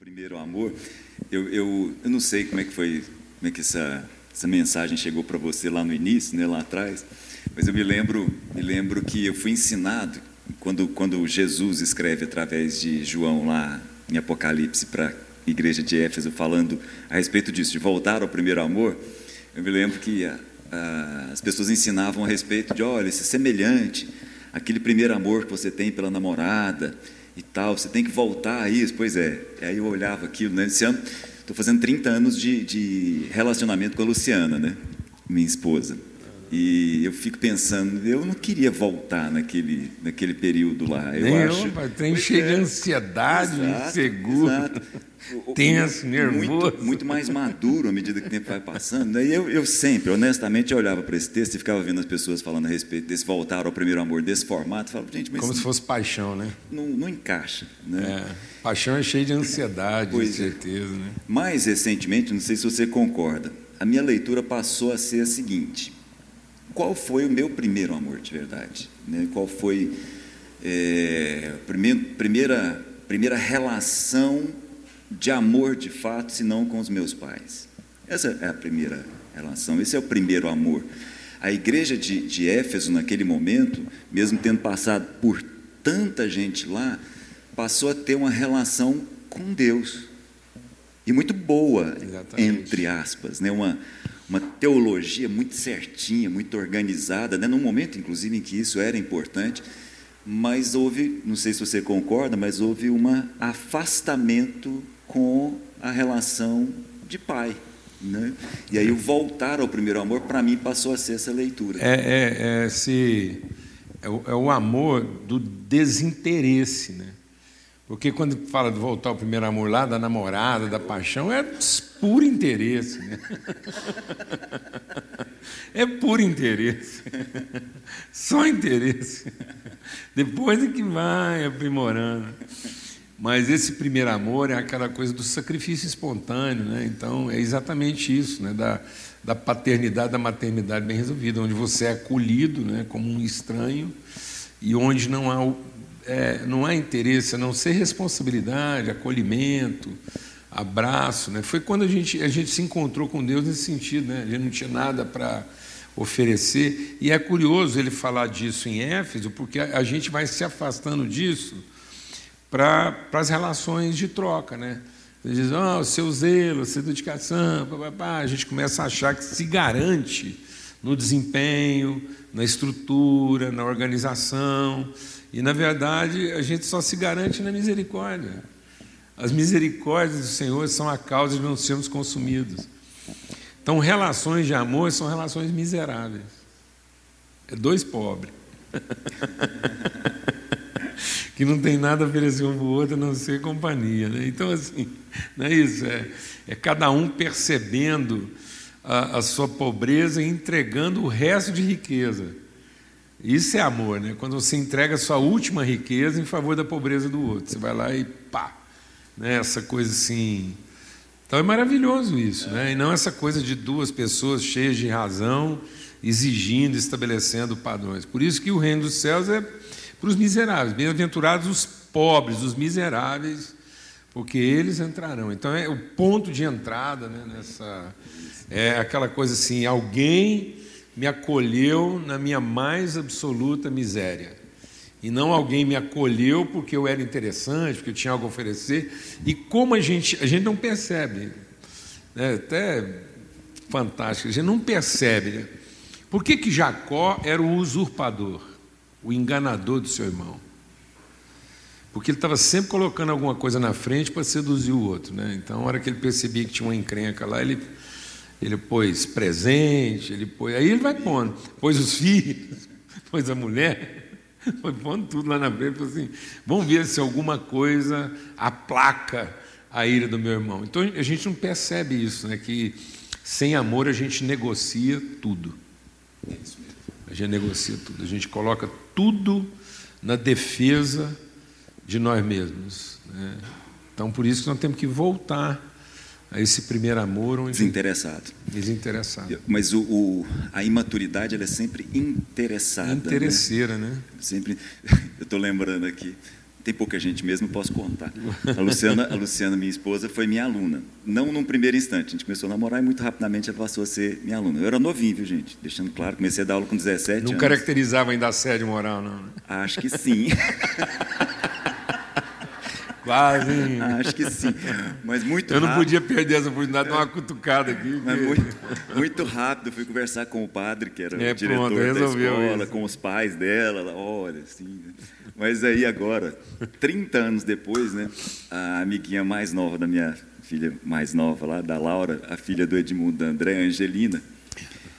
primeiro amor, eu, eu, eu não sei como é que foi, como é que essa, essa mensagem chegou para você lá no início, né, lá atrás, mas eu me lembro, me lembro que eu fui ensinado quando, quando Jesus escreve através de João lá em Apocalipse para a igreja de Éfeso falando a respeito disso, de voltar ao primeiro amor, eu me lembro que a, a, as pessoas ensinavam a respeito de, olha, esse semelhante, aquele primeiro amor que você tem pela namorada, e tal, você tem que voltar a isso. Pois é, aí eu olhava aquilo, né? Esse ano, estou fazendo 30 anos de, de relacionamento com a Luciana, né? Minha esposa. E eu fico pensando, eu não queria voltar naquele, naquele período lá. Eu Nem acho. eu, tem cheio é. de ansiedade, Exato, inseguro, exato. Tenso, nervoso. Muito, muito mais maduro à medida que o tempo vai passando. Daí eu, eu sempre, honestamente, eu olhava para esse texto e ficava vendo as pessoas falando a respeito desse voltar ao primeiro amor, desse formato. Falava, gente, mas como se fosse paixão, né? não, não encaixa. Né? É, paixão é cheio de ansiedade, de Pois é. certeza, né? Mais recentemente, não sei se você concorda, a minha leitura passou a ser a seguinte: qual foi o meu primeiro amor de verdade? Né? Qual foi é, a primeira, primeira, relação de amor de fato, se não com os meus pais? Essa é a primeira relação, esse é o primeiro amor. A igreja de, de Éfeso, naquele momento, mesmo tendo passado por tanta gente lá, passou a ter uma relação com Deus e muito boa, Exatamente. entre aspas, né? uma, uma teologia muito certinha, muito organizada, né? num momento, inclusive, em que isso era importante, mas houve, não sei se você concorda, mas houve um afastamento com a relação de pai. Né? E aí o voltar ao primeiro amor, para mim, passou a ser essa leitura. É, é, é, esse, é, o, é o amor do desinteresse, né? Porque quando fala de voltar ao primeiro amor lá, da namorada, da paixão, é puro interesse. Né? É puro interesse. Só interesse. Depois é que vai aprimorando. Mas esse primeiro amor é aquela coisa do sacrifício espontâneo, né? Então é exatamente isso, né? Da, da paternidade, da maternidade bem resolvida, onde você é acolhido, né? Como um estranho e onde não há é, não há interesse, a não ser responsabilidade, acolhimento, abraço, né? Foi quando a gente a gente se encontrou com Deus nesse sentido, né? A gente não tinha nada para oferecer e é curioso ele falar disso em Éfeso, porque a, a gente vai se afastando disso para as relações de troca, né? Ele diz, oh, seu zelo, sua dedicação, pá, pá, pá. a gente começa a achar que se garante no desempenho, na estrutura, na organização, e na verdade a gente só se garante na misericórdia. As misericórdias do Senhor são a causa de não sermos consumidos. Então, relações de amor são relações miseráveis. É dois pobres. que não tem nada a oferecer um para o outro a não ser companhia. Né? Então, assim, não é isso. É, é cada um percebendo a, a sua pobreza e entregando o resto de riqueza. Isso é amor, né? Quando você entrega a sua última riqueza em favor da pobreza do outro. Você vai lá e pá. Né? Essa coisa assim. Então é maravilhoso isso, né? E não essa coisa de duas pessoas cheias de razão, exigindo, estabelecendo padrões. Por isso que o reino dos céus é para os miseráveis. Bem-aventurados os pobres, os miseráveis, porque eles entrarão. Então é o ponto de entrada né, nessa. É aquela coisa assim: alguém me acolheu na minha mais absoluta miséria. E não alguém me acolheu porque eu era interessante, porque eu tinha algo a oferecer. E como a gente, a gente não percebe, né, até fantástico, a gente não percebe. Né? Por que, que Jacó era o usurpador, o enganador do seu irmão? Porque ele estava sempre colocando alguma coisa na frente para seduzir o outro. Né? Então, na hora que ele percebia que tinha uma encrenca lá, ele, ele pôs presente, ele pôs, aí ele vai pondo, pôs os filhos, pôs a mulher, foi pondo tudo lá na frente, falou assim, vamos ver se alguma coisa aplaca a ira do meu irmão. Então a gente não percebe isso, né? Que sem amor a gente negocia tudo. A gente negocia tudo, a gente coloca tudo na defesa de nós mesmos. Né? Então por isso que nós temos que voltar a esse primeiro amor onde Desinteressado. desinteressado. Mas o, o- a imaturidade ela é sempre interessada. né? Interesseira, né? Sempre, eu estou lembrando aqui, tem pouca gente mesmo, posso contar. A Luciana, a Luciana, minha esposa, foi minha aluna. Não num primeiro instante, a gente começou a namorar e muito rapidamente ela passou a ser minha aluna. Eu era novinho, viu, gente? Deixando claro, comecei a dar aula com 17 não anos. caracterizava ainda assédio moral, não? Né? Acho que sim. Quase. Acho que sim. Mas muito Eu não rápido. podia perder essa oportunidade de dar uma cutucada aqui. Mas muito, muito rápido, fui conversar com o padre, que era É, o diretor pronto, da escola, isso. com os pais dela, ela, olha, assim. né? Mas aí agora, 30 anos depois, né, a amiguinha mais nova da minha filha mais nova lá, da Laura, a filha do Edmundo, da André, Angelina,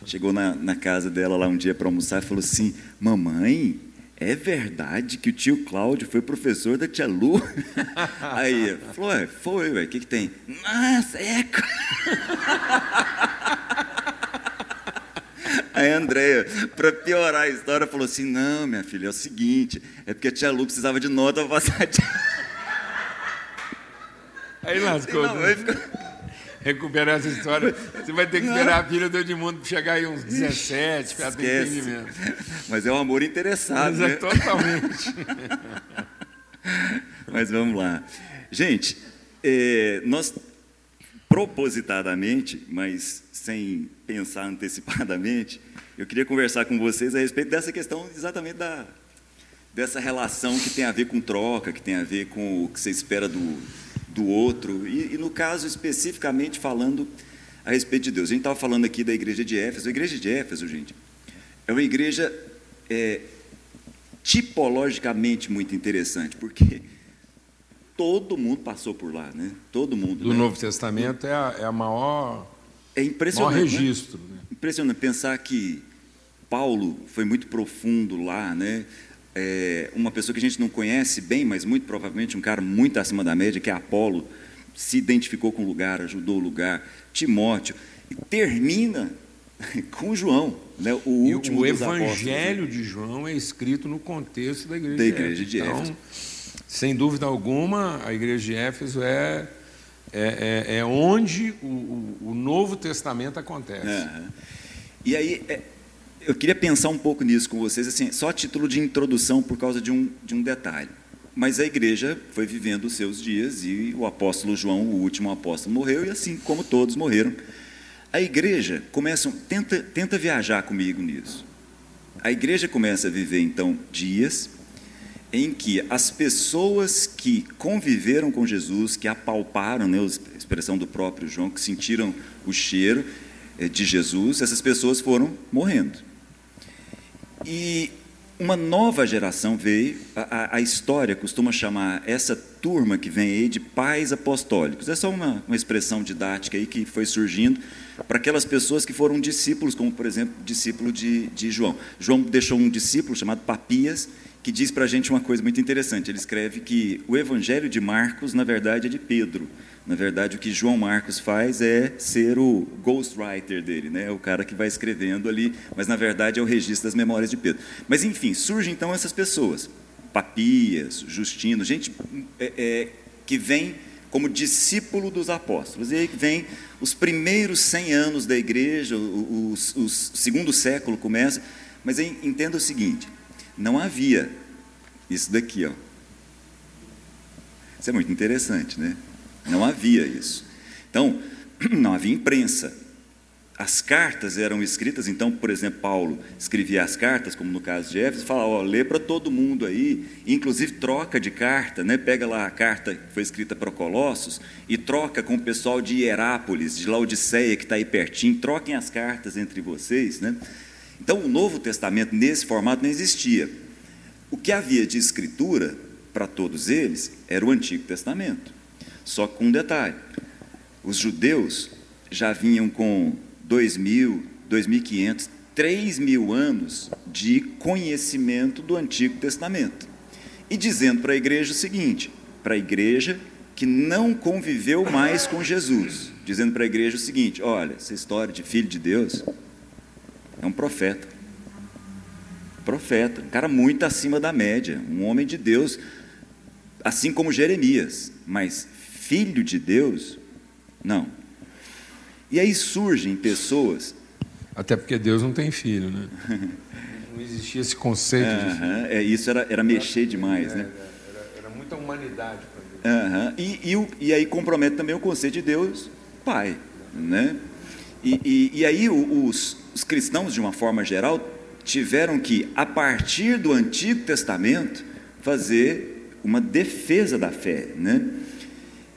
chegou na, na casa dela lá um dia para almoçar e falou assim: Mamãe, é verdade que o tio Cláudio foi professor da tia Lu? Aí, falou: Ué, foi, ué, o que, que tem? Nossa, é. Aí a Andréia, para piorar a história, falou assim: Não, minha filha, é o seguinte, é porque a tia Lu precisava de nota para passar. Aí lascou. Não, né? aí ficou- Recuperar essa história. Você vai ter que esperar a filha do Edmundo chegar aí uns 17 para ter entendimento. Mas é um amor interessado, Mas é né? totalmente. Mas vamos lá. Gente, é, nós propositadamente, mas sem pensar antecipadamente, eu queria conversar com vocês a respeito dessa questão exatamente da dessa relação que tem a ver com troca, que tem a ver com o que você espera do, do outro, e, e no caso especificamente falando a respeito de Deus. A gente estava falando aqui da igreja de Éfeso. A igreja de Éfeso, gente, é uma igreja é, tipologicamente muito interessante, porque todo mundo passou por lá, né? Todo mundo. Do né? Novo Testamento é a, é a maior, É maior impressionante. né? registro. Né? Impressionante pensar que Paulo foi muito profundo lá, né? É, uma pessoa que a gente não conhece bem, mas muito provavelmente um cara muito acima da média, que é Apolo, se identificou com o lugar, ajudou o lugar, Timóteo, e termina com João, né? o E último o dos apóstolos. né? Evangelho de João é escrito no contexto da igreja, Da igreja de Éfeso. Então, sem dúvida alguma, a igreja de Éfeso é, é, é, é onde o, o, o Novo Testamento acontece. E aí, é, eu queria pensar um pouco nisso com vocês, assim, só a título de introdução por causa de um, de um detalhe. Mas a igreja foi vivendo os seus dias e o apóstolo João, o último apóstolo, morreu e assim como todos morreram. A igreja começa, tenta, tenta viajar comigo nisso. A igreja começa a viver então dias em que as pessoas que conviveram com Jesus, que apalparam, né, a expressão do próprio João, que sentiram o cheiro eh, de Jesus, essas pessoas foram morrendo. E uma nova geração veio, a, a- história costuma chamar essa turma que vem aí de pais apostólicos. É só uma, uma expressão didática aí que foi surgindo para aquelas pessoas que foram discípulos, como por exemplo, discípulo de, de João. João deixou um discípulo chamado Papias, que diz para a gente uma coisa muito interessante. Ele escreve que o evangelho de Marcos, na verdade, é de Pedro. Na verdade, o que João Marcos faz é ser o ghostwriter dele, né? o cara que vai escrevendo ali, mas na verdade é o registro das memórias de Pedro. Mas enfim, surgem então essas pessoas, Papias, Justino, gente é, é, que vem como discípulo dos apóstolos. E aí vem os primeiros 100 anos da igreja, o, o- o segundo século começa, mas entenda o seguinte: não havia isso daqui, ó. Isso é muito interessante, né? Não havia isso. Então, não havia imprensa. As cartas eram escritas, então, por exemplo, Paulo escrevia as cartas, como no caso de Éfeso, fala, ó, lê para todo mundo aí, inclusive troca de carta, né? Pega lá a carta que foi escrita para Colossos e troca com o pessoal de Hierápolis, de Laodiceia, que está aí pertinho, troquem as cartas entre vocês, né? Então, o Novo Testamento nesse formato não existia. O que havia de escritura para todos eles era o Antigo Testamento. Só com um detalhe: os judeus já vinham com 2.000, 2.500, 3.000 anos de conhecimento do Antigo Testamento. E dizendo para a igreja o seguinte: para a igreja que não conviveu mais com Jesus, dizendo para a igreja o seguinte: olha, essa história de filho de Deus é um profeta. Profeta, um cara muito acima da média, um homem de Deus, assim como Jeremias, mas filho de Deus, não. E aí surgem pessoas, Até porque Deus não tem filho, né? Não existia esse conceito de filho. É, isso era, era mexer demais, né? Era, era muito humanidade para Deus. Uhum. E, e, e, aí compromete também o conceito de Deus Pai. Né? E, e, e aí os, os cristãos, de uma forma geral, tiveram que, a partir do Antigo Testamento, fazer uma defesa da fé. Né?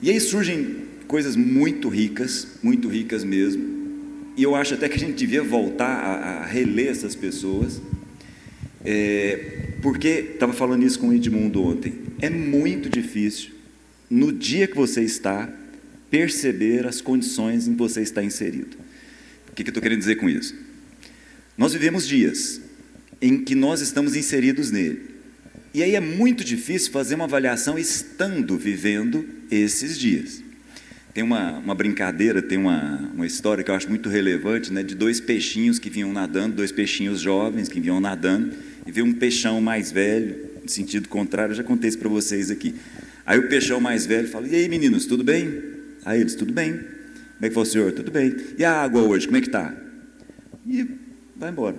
E aí surgem coisas muito ricas, muito ricas mesmo. E eu acho até que a gente devia voltar a, a reler essas pessoas, é, porque estava falando isso com o Edmundo ontem. É muito difícil, no dia que você está, perceber as condições em que você está inserido. O que, que eu estou querendo dizer com isso? Nós vivemos dias em que nós estamos inseridos nele. E aí é muito difícil fazer uma avaliação estando vivendo esses dias. Tem uma, uma brincadeira, tem uma, uma história que eu acho muito relevante, né, de dois peixinhos que vinham nadando, dois peixinhos jovens que vinham nadando, e veio um peixão mais velho, no sentido contrário, eu já contei isso para vocês aqui. Aí o peixão mais velho fala: E aí, meninos, tudo bem? Aí eles: Tudo bem. Como é que foi o senhor? Tudo bem. E a água hoje, como é que está? E vai embora.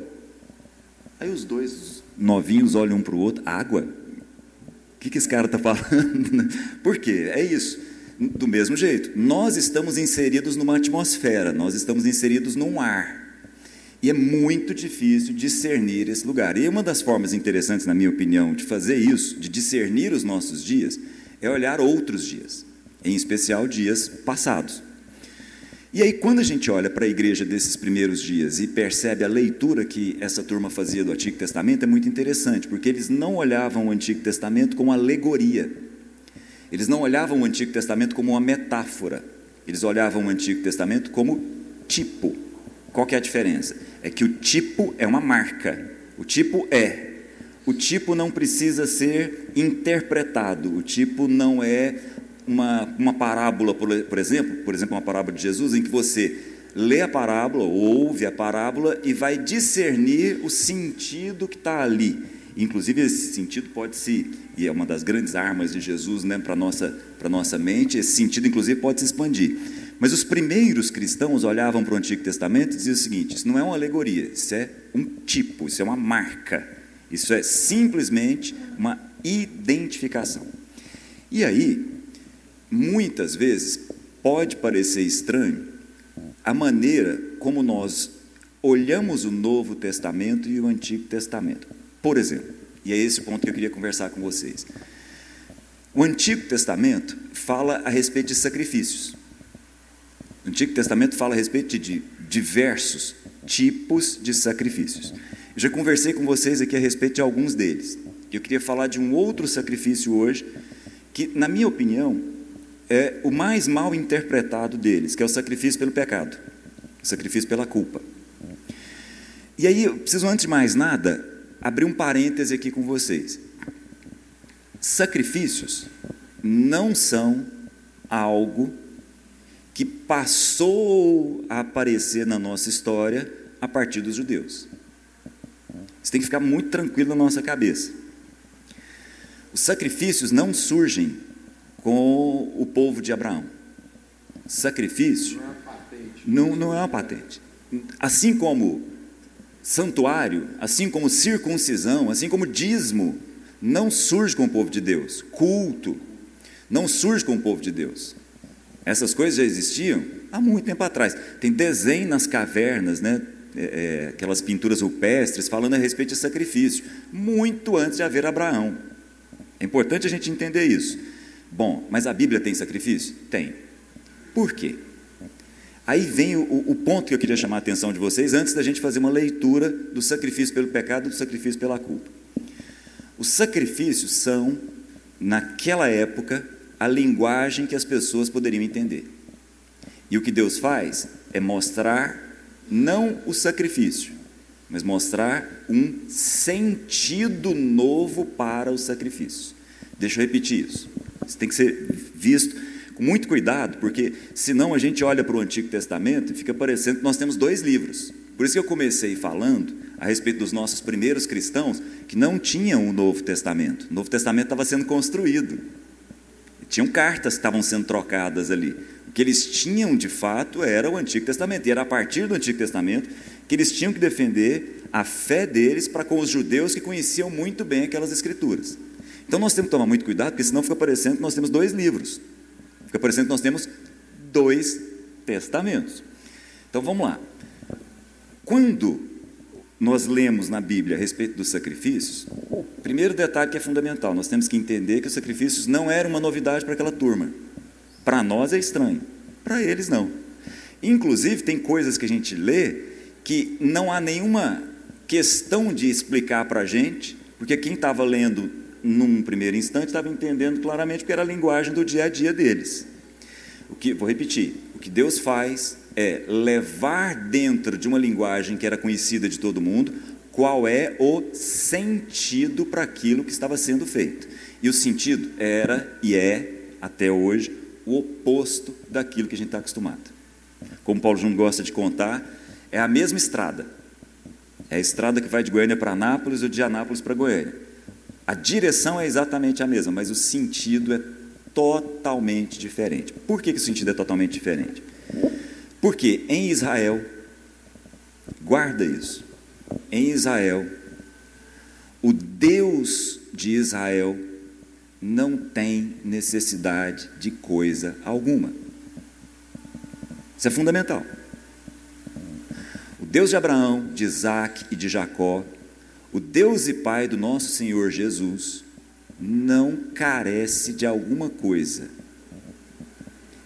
Aí os dois novinhos olham um para o outro: Água? O que, que esse cara está falando? Por quê? É isso. Do mesmo jeito, nós estamos inseridos numa atmosfera, nós estamos inseridos num ar. E é muito difícil discernir esse lugar. E uma das formas interessantes, na minha opinião, de fazer isso, de discernir os nossos dias, é olhar outros dias, em especial dias passados. E aí, quando a gente olha para a igreja desses primeiros dias e percebe a leitura que essa turma fazia do Antigo Testamento, é muito interessante, porque eles não olhavam o Antigo Testamento como alegoria eles não olhavam o Antigo Testamento como uma metáfora, eles olhavam o Antigo Testamento como tipo. Qual que é a diferença? É que o tipo é uma marca, o tipo é. O tipo não precisa ser interpretado, o tipo não é uma, uma parábola, por, por exemplo, por exemplo, uma parábola de Jesus, em que você lê a parábola, ouve a parábola e vai discernir o sentido que está ali. Inclusive, esse sentido pode se, e é uma das grandes armas de Jesus né, para a nossa, nossa mente, esse sentido, inclusive, pode se expandir. Mas os primeiros cristãos olhavam para o Antigo Testamento e diziam o seguinte: isso não é uma alegoria, isso é um tipo, isso é uma marca, isso é simplesmente uma identificação. E aí, muitas vezes, pode parecer estranho a maneira como nós olhamos o Novo Testamento e o Antigo Testamento. Por exemplo, e é esse ponto que eu queria conversar com vocês. O Antigo Testamento fala a respeito de sacrifícios. O Antigo Testamento fala a respeito de diversos tipos de sacrifícios. Eu já conversei com vocês aqui a respeito de alguns deles. Eu queria falar de um outro sacrifício hoje, que, na minha opinião, é o mais mal interpretado deles, que é o sacrifício pelo pecado, o sacrifício pela culpa. E aí, eu preciso, antes de mais nada, abrir um parêntese aqui com vocês. Sacrifícios não são algo que passou a aparecer na nossa história a partir dos judeus. Isso tem que ficar muito tranquilo na nossa cabeça. Os sacrifícios não surgem com o povo de Abraão. Sacrifício não, não é uma patente. Assim como santuário, assim como circuncisão, assim como dízimo, não surge com o povo de Deus. Culto não surge com o povo de Deus. Essas coisas já existiam há muito tempo atrás. Tem desenho nas cavernas, né? É, é, aquelas pinturas rupestres falando a respeito de sacrifício, muito antes de haver Abraão. É importante a gente entender isso. Bom, mas a Bíblia tem sacrifício? Tem. Por quê? Aí vem o, o, ponto que eu queria chamar a atenção de vocês, antes da gente fazer uma leitura do sacrifício pelo pecado e do sacrifício pela culpa. Os sacrifícios são, naquela época, a linguagem que as pessoas poderiam entender. E o que Deus faz é mostrar não o sacrifício, mas mostrar um sentido novo para os sacrifícios. Deixa eu repetir isso. Isso tem que ser visto com muito cuidado, porque senão a gente olha para o Antigo Testamento e fica parecendo que nós temos dois livros. Por isso que eu comecei falando a respeito dos nossos primeiros cristãos que não tinham o Novo Testamento. O Novo Testamento estava sendo construído. Tinham cartas que estavam sendo trocadas ali. O que eles tinham de fato era o Antigo Testamento. E era a partir do Antigo Testamento que eles tinham que defender a fé deles para com os judeus que conheciam muito bem aquelas escrituras. Então nós temos que tomar muito cuidado, porque senão fica parecendo que nós temos dois livros. Fica parecendo que nós temos dois testamentos. Então vamos lá. Quando nós lemos na Bíblia a respeito dos sacrifícios, primeiro detalhe que é fundamental, nós temos que entender que os sacrifícios não eram uma novidade para aquela turma. Para nós é estranho, para eles não. Inclusive, tem coisas que a gente lê que não há nenhuma questão de explicar para a gente, porque quem estava lendo num primeiro instante estava entendendo claramente que era a linguagem do dia a dia deles. O que, vou repetir, o que Deus faz é levar dentro de uma linguagem que era conhecida de todo mundo qual é o sentido para aquilo que estava sendo feito. E o sentido era e é, até hoje, o oposto daquilo que a gente está acostumado. Como Paulo Júnior gosta de contar, é a mesma estrada. É a estrada que vai de Goiânia para Anápolis ou de Anápolis para Goiânia. A direção é exatamente a mesma, mas o sentido é totalmente diferente. Por que, que o sentido é totalmente diferente? Porque em Israel, guarda isso, em Israel, o Deus de Israel não tem necessidade de coisa alguma. Isso é fundamental. O Deus de Abraão, de Isaac e de Jacó, o Deus e Pai do nosso Senhor Jesus, não carece de alguma coisa.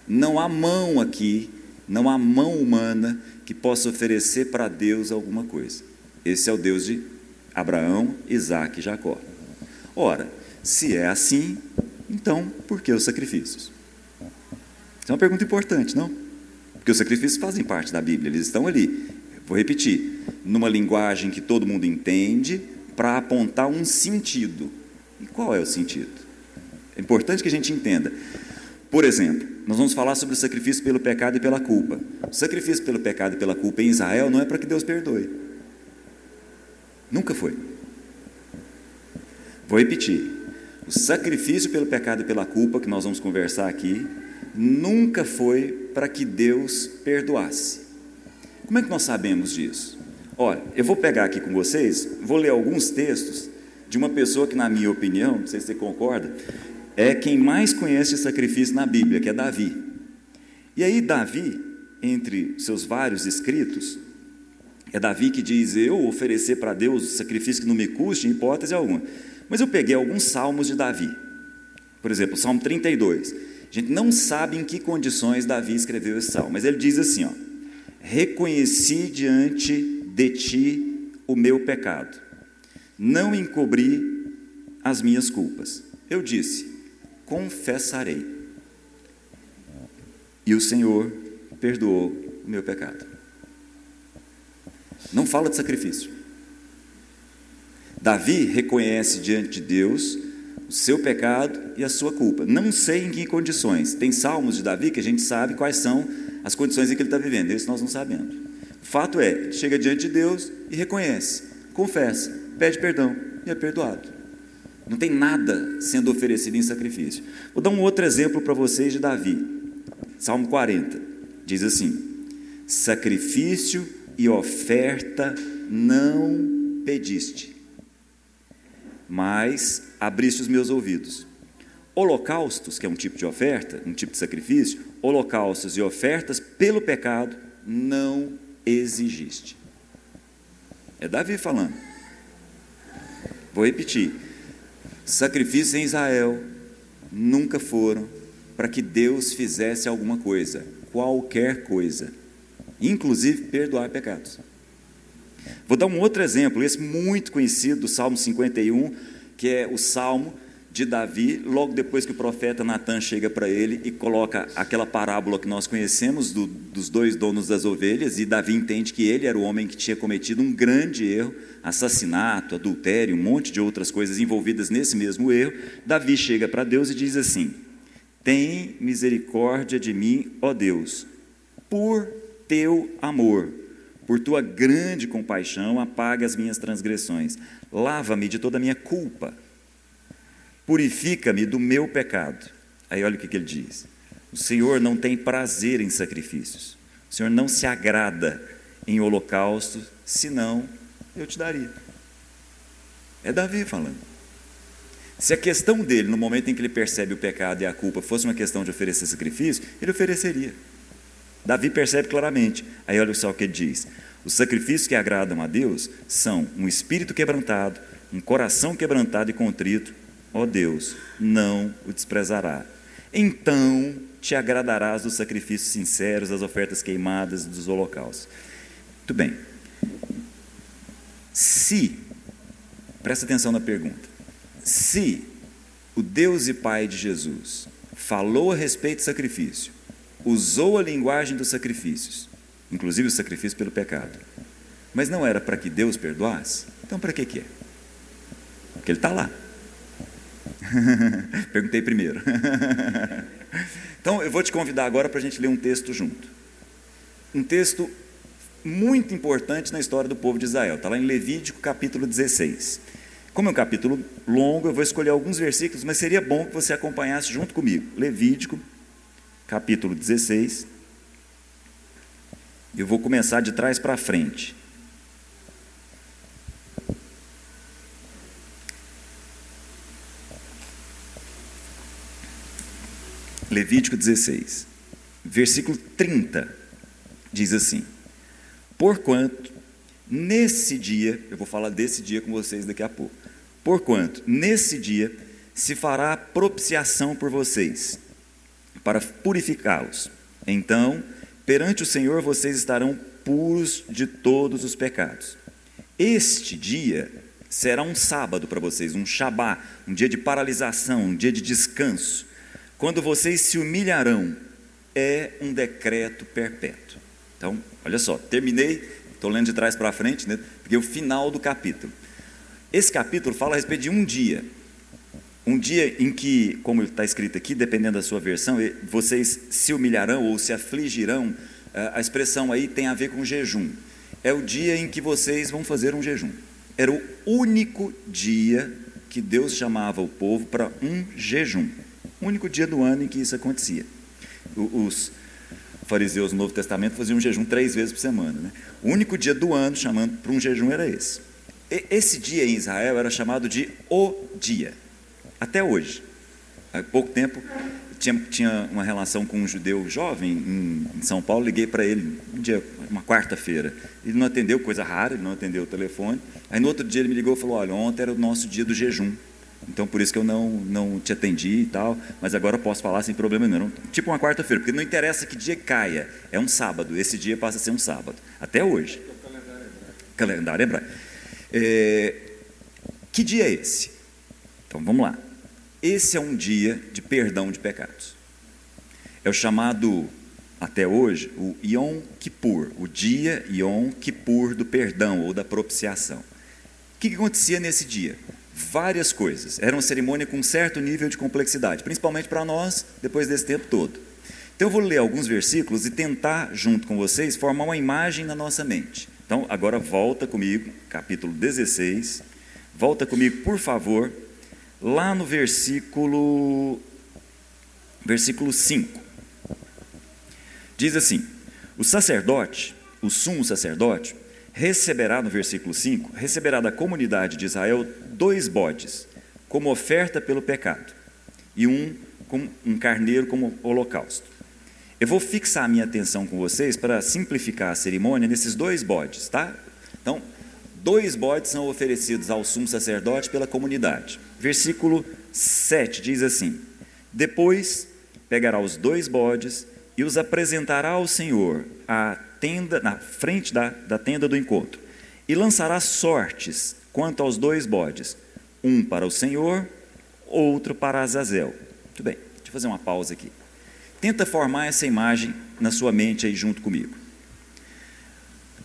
Não há mão aqui não há mão humana que possa oferecer para Deus alguma coisa. Esse é o Deus de Abraão, Isaac e Jacó. Ora, se é assim, então por que os sacrifícios? Isso é uma pergunta importante, não? Porque os sacrifícios fazem parte da Bíblia, eles estão ali. Vou repetir, numa linguagem que todo mundo entende, para apontar um sentido. E qual é o sentido? É importante que a gente entenda. Por exemplo, nós vamos falar sobre o sacrifício pelo pecado e pela culpa. O sacrifício pelo pecado e pela culpa em Israel não é para que Deus perdoe. Nunca foi. Vou repetir. O sacrifício pelo pecado e pela culpa, que nós vamos conversar aqui, nunca foi para que Deus perdoasse. Como é que nós sabemos disso? Olha, eu vou pegar aqui com vocês, vou ler alguns textos de uma pessoa que, na minha opinião, não sei se você concorda, é quem mais conhece sacrifício na Bíblia, que é Davi. E aí, Davi, entre seus vários escritos, é Davi que diz: Eu oferecer para Deus sacrifício que não me custe, em hipótese alguma. Mas eu peguei alguns salmos de Davi. Por exemplo, Salmo 32. A gente não sabe em que condições Davi escreveu esse salmo, mas ele diz assim: ó, Reconheci diante de ti o meu pecado, não encobri as minhas culpas. Eu disse: confessarei. E o Senhor perdoou o meu pecado. Não fala de sacrifício. Davi reconhece diante de Deus o seu pecado e a sua culpa. Não sei em que condições. Tem salmos de Davi que a gente sabe quais são as condições em que ele está vivendo. Esse nós não sabemos. Fato é, chega diante de Deus e reconhece, confessa, pede perdão e é perdoado. Não tem nada sendo oferecido em sacrifício. Vou dar um outro exemplo para vocês de Davi. Salmo 40 diz assim: Sacrifício e oferta não pediste, mas abriste os meus ouvidos. Holocaustos, que é um tipo de oferta, um tipo de sacrifício, holocaustos e ofertas pelo pecado não exigiste. É Davi falando. Vou repetir Sacrifícios em Israel nunca foram para que Deus fizesse alguma coisa, qualquer coisa, inclusive perdoar pecados. Vou dar um outro exemplo, esse muito conhecido do Salmo 51, que é o salmo de Davi, logo depois que o profeta Natan chega para ele e coloca aquela parábola que nós conhecemos do, dos dois donos das ovelhas, e Davi entende que ele era o homem que tinha cometido um grande erro, assassinato, adultério, um monte de outras coisas envolvidas nesse mesmo erro. Davi chega para Deus e diz assim: Tem misericórdia de mim, ó Deus, por teu amor, por tua grande compaixão, apaga as minhas transgressões, lava-me de toda a minha culpa purifica-me do meu pecado. Aí olha o que, que ele diz: o Senhor não tem prazer em sacrifícios, o Senhor não se agrada em holocausto, senão eu te daria. É Davi falando. Se a questão dele, no momento em que ele percebe o pecado e a culpa, fosse uma questão de oferecer sacrifício, ele ofereceria. Davi percebe claramente. Aí olha só o que ele diz: os sacrifícios que agradam a Deus são um espírito quebrantado, um coração quebrantado e contrito. Ó Deus, não o desprezará. Então te agradarás dos sacrifícios sinceros, das ofertas queimadas, dos holocaustos. Muito bem. Se, presta atenção na pergunta, se o Deus e Pai de Jesus falou a respeito do sacrifício, usou a linguagem dos sacrifícios, inclusive o sacrifício pelo pecado, mas não era para que Deus perdoasse, então para que, que é? Porque Ele está lá. Perguntei primeiro. então eu vou te convidar agora para a gente ler um texto junto. Um texto muito importante na história do povo de Israel. Está lá em Levítico capítulo 16. Como é um capítulo longo, eu vou escolher alguns versículos, mas seria bom que você acompanhasse junto comigo. Levítico, capítulo 16. Eu vou começar de trás para frente. Levítico 16, versículo 30, diz assim: Porquanto, nesse dia, eu vou falar desse dia com vocês daqui a pouco. Porquanto, nesse dia, se fará propiciação por vocês, para purificá-los. Então, perante o Senhor, vocês estarão puros de todos os pecados. Este dia será um sábado para vocês, um shabá, um dia de paralisação, um dia de descanso. Quando vocês se humilharão, é um decreto perpétuo. Então, olha só, terminei, estou lendo de trás para frente, né, porque é o final do capítulo. Esse capítulo fala a respeito de um dia. Um dia em que, como está escrito aqui, dependendo da sua versão, vocês se humilharão ou se afligirão. Eh, a expressão aí tem a ver com jejum. É o dia em que vocês vão fazer um jejum. Era o único dia que Deus chamava o povo para um jejum. Único dia do ano em que isso acontecia. Os fariseus no Novo Testamento faziam um jejum três vezes por semana. Né? O único dia do ano chamando para um jejum era esse. E, esse dia em Israel era chamado de o dia, até hoje. Há pouco tempo tinha, tinha uma relação com um judeu jovem em, em São Paulo, liguei para ele um dia, uma quarta-feira. Ele não atendeu, coisa rara, ele não atendeu o telefone. Aí no outro dia ele me ligou e falou: Olha, ontem era o nosso dia do jejum. Então, por isso que eu não, não te atendi e tal, mas agora eu posso falar sem problema nenhum. Tipo uma quarta-feira, porque não interessa que dia caia, é um sábado, esse dia passa a ser um sábado, até hoje. Calendário hebraico. É, que dia é esse? Então, vamos lá. Esse é um dia de perdão de pecados. É o chamado, até hoje, o Yom Kippur, o dia Yom Kippur do perdão ou da propiciação. O que acontecia nesse dia? Várias coisas. Era uma cerimônia com um certo nível de complexidade, principalmente para nós, depois desse tempo todo. Então eu vou ler alguns versículos e tentar, junto com vocês, formar uma imagem na nossa mente. Então, agora volta comigo, capítulo 16. Volta comigo, por favor, lá no versículo versículo 5. Diz assim: O sacerdote, o sumo sacerdote, receberá, no versículo 5, receberá da comunidade de Israel dois bodes, como oferta pelo pecado, e um, um carneiro como holocausto. Eu vou fixar a minha atenção com vocês para simplificar a cerimônia nesses dois bodes, tá? Então, dois bodes são oferecidos ao sumo sacerdote pela comunidade. Versículo 7 diz assim: Depois pegará os dois bodes e os apresentará ao Senhor à tenda, na frente da, da tenda do encontro, e lançará sortes quanto aos dois bodes, um para o Senhor, outro para Azazel. Muito bem, deixa eu fazer uma pausa aqui. Tenta formar essa imagem na sua mente aí junto comigo.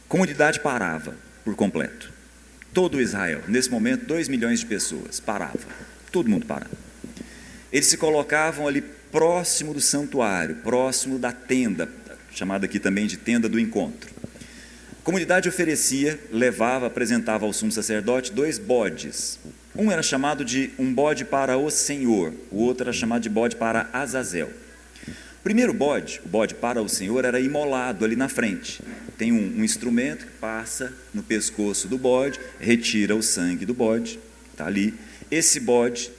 Comunidade parava por completo. Todo Israel, nesse momento, 2 milhões de pessoas, parava. Todo mundo parava. Eles se colocavam ali próximo do santuário, próximo da tenda, chamada aqui também de tenda do encontro. A comunidade oferecia, levava, apresentava ao sumo sacerdote dois bodes. Um era chamado de um bode para o Senhor, o outro era chamado de bode para Azazel. O primeiro bode, o bode para o Senhor, era imolado ali na frente. Tem um, um instrumento que passa no pescoço do bode, retira o sangue do bode, está ali. Esse bode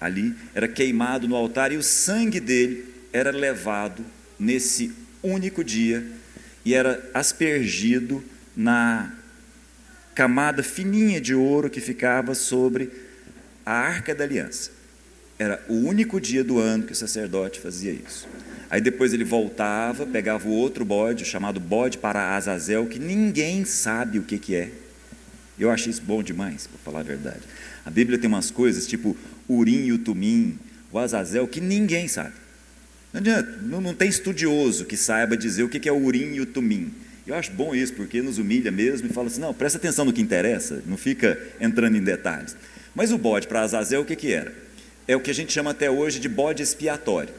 ali, era queimado no altar e o sangue dele era levado nesse único dia e era aspergido na camada fininha de ouro que ficava sobre a arca da aliança. Era o único dia do ano que o sacerdote fazia isso. Aí depois ele voltava, pegava o outro bode, chamado bode para Azazel, que ninguém sabe o que, que é. Eu achei isso bom demais, para falar a verdade. A Bíblia tem umas coisas tipo Urim e o Tumim, o Azazel, que ninguém sabe. Não adianta, não, não tem estudioso que saiba dizer o que, é o Urim e o Tumim. Eu acho bom isso, porque nos humilha mesmo e fala assim: não, presta atenção no que interessa, não fica entrando em detalhes. Mas o bode para Azazel, o que, que era? É o que a gente chama até hoje de bode expiatório.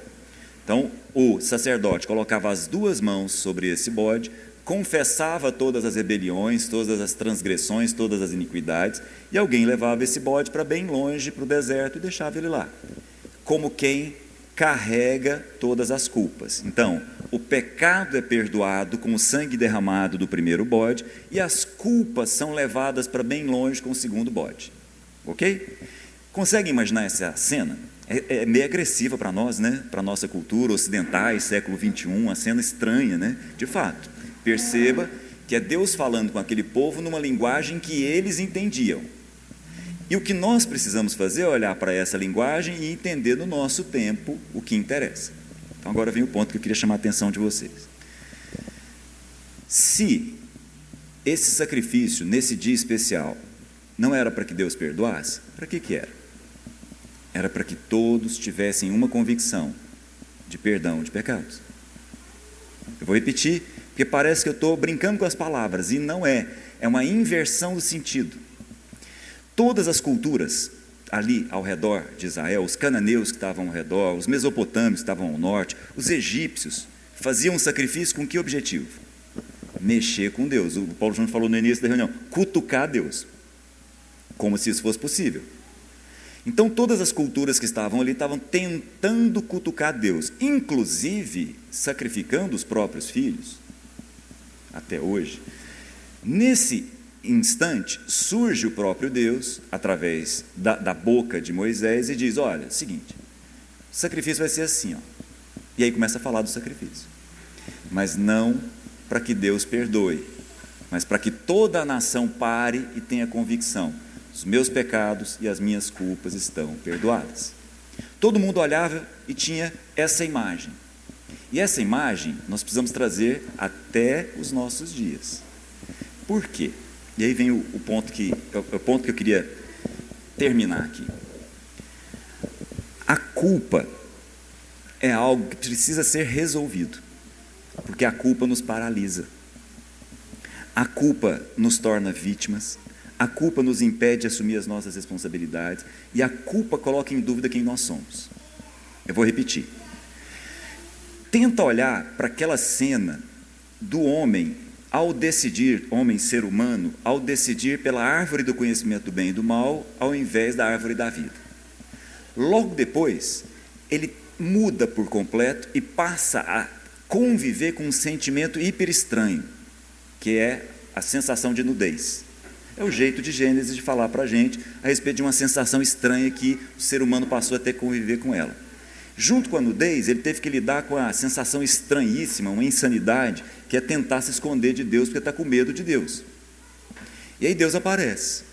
Então, o sacerdote colocava as duas mãos sobre esse bode, confessava todas as rebeliões, todas as transgressões, todas as iniquidades, e alguém levava esse bode para bem longe, para o deserto, e deixava ele lá, como quem carrega todas as culpas. Então, o pecado é perdoado com o sangue derramado do primeiro bode, e as culpas são levadas para bem longe com o segundo bode. Ok? Consegue imaginar essa cena? é, é meio agressiva para nós, né? para nossa cultura ocidentais, século 21, uma cena estranha, né? de fato. Perceba que é Deus falando com aquele povo numa linguagem que eles entendiam. E o que nós precisamos fazer é olhar para essa linguagem e entender no nosso tempo o que interessa. Então agora vem o ponto que eu queria chamar a atenção de vocês. Se esse sacrifício nesse dia especial não era para que Deus perdoasse, para que que era? era para que todos tivessem uma convicção de perdão de pecados. Eu vou repetir, porque parece que eu estou brincando com as palavras, e não é, é uma inversão do sentido. Todas as culturas ali ao redor de Israel, os cananeus que estavam ao redor, os mesopotâmios que estavam ao norte, os egípcios, faziam um sacrifício com que objetivo? Mexer com Deus. O Paulo Júnior falou no início da reunião, cutucar Deus, como se isso fosse possível. Então, todas as culturas que estavam ali estavam tentando cutucar Deus, inclusive sacrificando os próprios filhos, até hoje. Nesse instante, surge o próprio Deus, através da, da boca de Moisés, e diz: Olha, seguinte, o sacrifício vai ser assim, ó. E aí começa a falar do sacrifício. Mas não para que Deus perdoe, mas para que toda a nação pare e tenha convicção os meus pecados e as minhas culpas estão perdoadas. Todo mundo olhava e tinha essa imagem. E essa imagem nós precisamos trazer até os nossos dias. Por quê? E aí vem o, o ponto que o ponto que eu queria terminar aqui. A culpa é algo que precisa ser resolvido, porque a culpa nos paralisa. A culpa nos torna vítimas, a culpa nos impede de assumir as nossas responsabilidades e a culpa coloca em dúvida quem nós somos. Eu vou repetir. Tenta olhar para aquela cena do homem ao decidir, homem ser humano, ao decidir pela árvore do conhecimento do bem e do mal, ao invés da árvore da vida. Logo depois, ele muda por completo e passa a conviver com um sentimento hiper estranho, que é a sensação de nudez. É o jeito de Gênesis de falar para a gente a respeito de uma sensação estranha que o ser humano passou a ter que conviver com ela. Junto com a nudez, ele teve que lidar com a sensação estranhíssima, uma insanidade, que é tentar se esconder de Deus porque está com medo de Deus. E aí Deus aparece.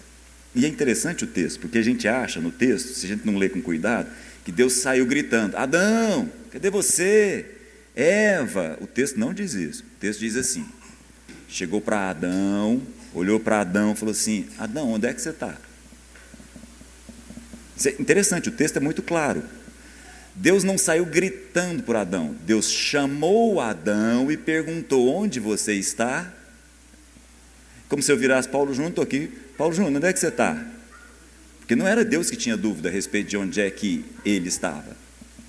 E é interessante o texto, porque a gente acha no texto, se a gente não lê com cuidado, que Deus saiu gritando: Adão, cadê você? Eva. O texto não diz isso. O texto diz assim: chegou para Adão, olhou para Adão e falou assim: Adão, onde é que você está? É interessante, o texto é muito claro. Deus não saiu gritando por Adão, Deus chamou Adão e perguntou: Onde você está? Como se eu virasse Paulo Júnior, estou aqui. Paulo Júnior, onde é que você está? Porque não era Deus que tinha dúvida a respeito de onde é que ele estava.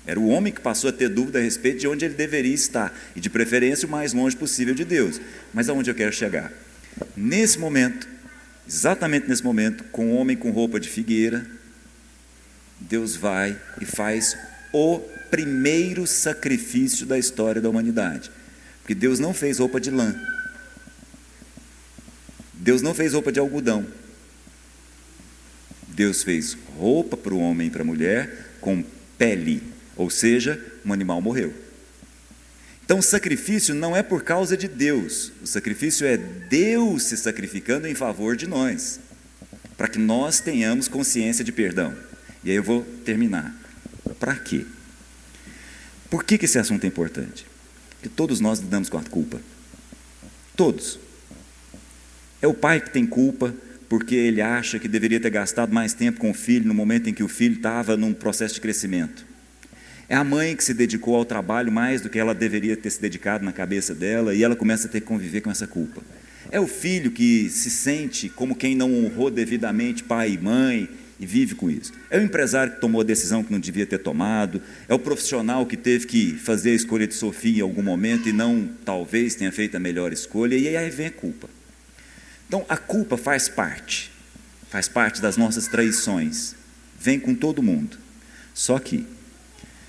Era o homem que passou a ter dúvida a respeito de onde ele deveria estar, e de preferência o mais longe possível de Deus. Mas aonde eu quero chegar? Nesse momento, exatamente nesse momento, com o homem com roupa de figueira, Deus vai e faz o primeiro sacrifício da história da humanidade. Porque Deus não fez roupa de lã. Deus não fez roupa de algodão. Deus fez roupa para o homem e para a mulher com pele, ou seja, um animal morreu. Então, o sacrifício não é por causa de Deus, o sacrifício é Deus se sacrificando em favor de nós, para que nós tenhamos consciência de perdão. E aí eu vou terminar. Para quê? Por que, que esse assunto é importante? Porque todos nós lidamos com a culpa. Todos. É o pai que tem culpa porque ele acha que deveria ter gastado mais tempo com o filho no momento em que o filho estava num processo de crescimento. É a mãe que se dedicou ao trabalho mais do que ela deveria ter se dedicado na cabeça dela e ela começa a ter que conviver com essa culpa. É o filho que se sente como quem não honrou devidamente pai e mãe e vive com isso. É o empresário que tomou a decisão que não devia ter tomado, é o profissional que teve que fazer a escolha de Sofia em algum momento e não talvez tenha feito a melhor escolha, e aí vem a culpa. Então a culpa faz parte, faz parte das nossas traições, vem com todo mundo. Só que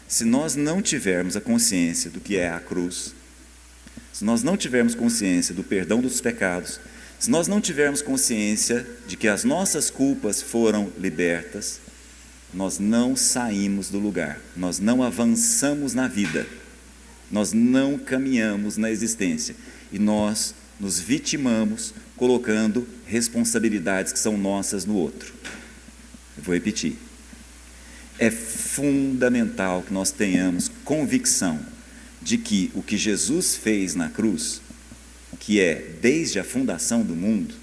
se nós não tivermos a consciência do que é a cruz, se nós não tivermos consciência do perdão dos pecados, se nós não tivermos consciência de que as nossas culpas foram libertas, nós não saímos do lugar, nós não avançamos na vida, nós não caminhamos na existência. E nós nos vitimamos colocando responsabilidades que são nossas no outro. Eu vou repetir. É fundamental que nós tenhamos convicção de que o que Jesus fez na cruz, que é desde a fundação do mundo,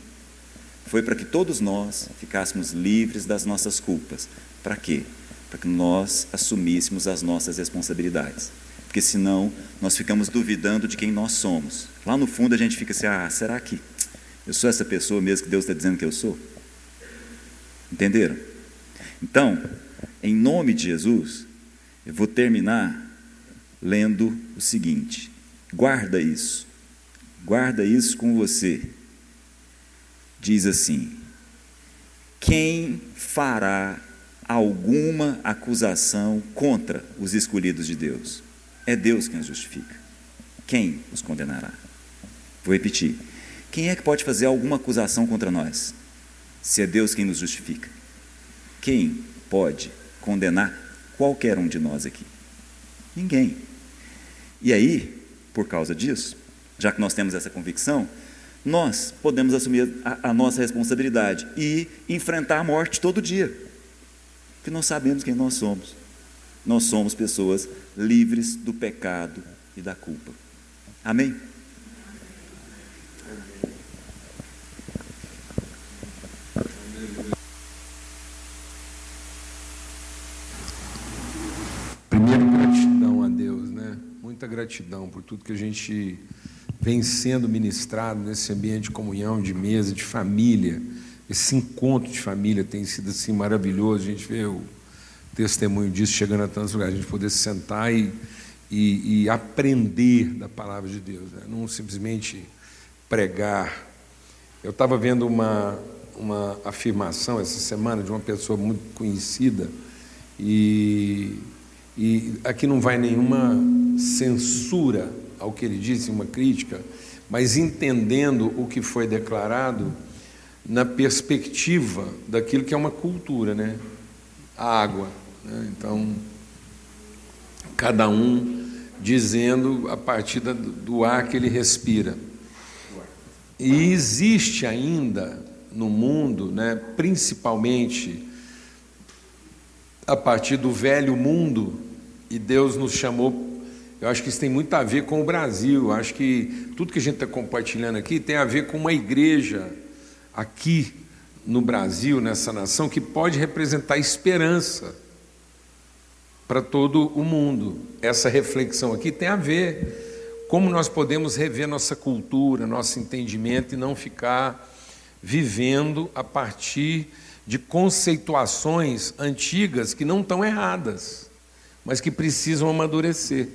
foi para que todos nós ficássemos livres das nossas culpas. Para quê? Para que nós assumíssemos as nossas responsabilidades. Porque senão nós ficamos duvidando de quem nós somos. Lá no fundo a gente fica assim: ah, será que eu sou essa pessoa mesmo que Deus está dizendo que eu sou? Entenderam? Então, em nome de Jesus, eu vou terminar lendo o seguinte: guarda isso, guarda isso com você. Diz assim: quem fará alguma acusação contra os escolhidos de Deus? É Deus quem os justifica. Quem os condenará? Vou repetir: quem é que pode fazer alguma acusação contra nós? Se é Deus quem nos justifica. Quem pode condenar qualquer um de nós aqui? Ninguém. E aí, por causa disso, já que nós temos essa convicção, nós podemos assumir a, a, nossa responsabilidade e enfrentar a morte todo dia. Porque nós sabemos quem nós somos. Nós somos pessoas livres do pecado e da culpa. Amém? muita gratidão por tudo que a gente vem sendo ministrado nesse ambiente de comunhão, de mesa, de família. Esse encontro de família tem sido assim maravilhoso. A gente vê o testemunho disso chegando a tantos lugares, a gente poder sentar e, e, e aprender da palavra de Deus, né? não simplesmente pregar. Eu estava vendo uma, uma afirmação essa semana de uma pessoa muito conhecida e e aqui não vai nenhuma censura ao que ele disse, uma crítica, mas entendendo o que foi declarado na perspectiva daquilo que é uma cultura, né? A água. Né? Então, cada um dizendo a partir do ar que ele respira. E existe ainda no mundo, né, principalmente a partir do velho mundo, e Deus nos chamou. Eu acho que isso tem muito a ver com o Brasil. Eu acho que tudo que a gente está compartilhando aqui tem a ver com uma igreja aqui no Brasil, nessa nação, que pode representar esperança para todo o mundo. Essa reflexão aqui tem a ver como nós podemos rever nossa cultura, nosso entendimento e não ficar vivendo a partir de conceituações antigas que não estão erradas mas que precisam amadurecer.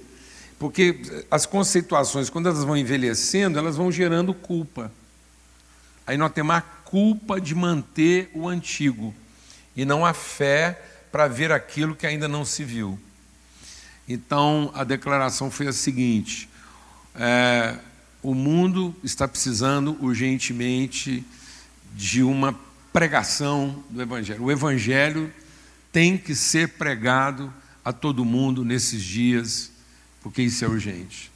Porque as conceituações, quando elas vão envelhecendo, elas vão gerando culpa. Aí nós temos a culpa de manter o antigo e não a fé para ver aquilo que ainda não se viu. Então a declaração foi a seguinte: é, o mundo está precisando urgentemente de uma pregação do Evangelho. O Evangelho tem que ser pregado a todo mundo nesses dias, porque isso é urgente.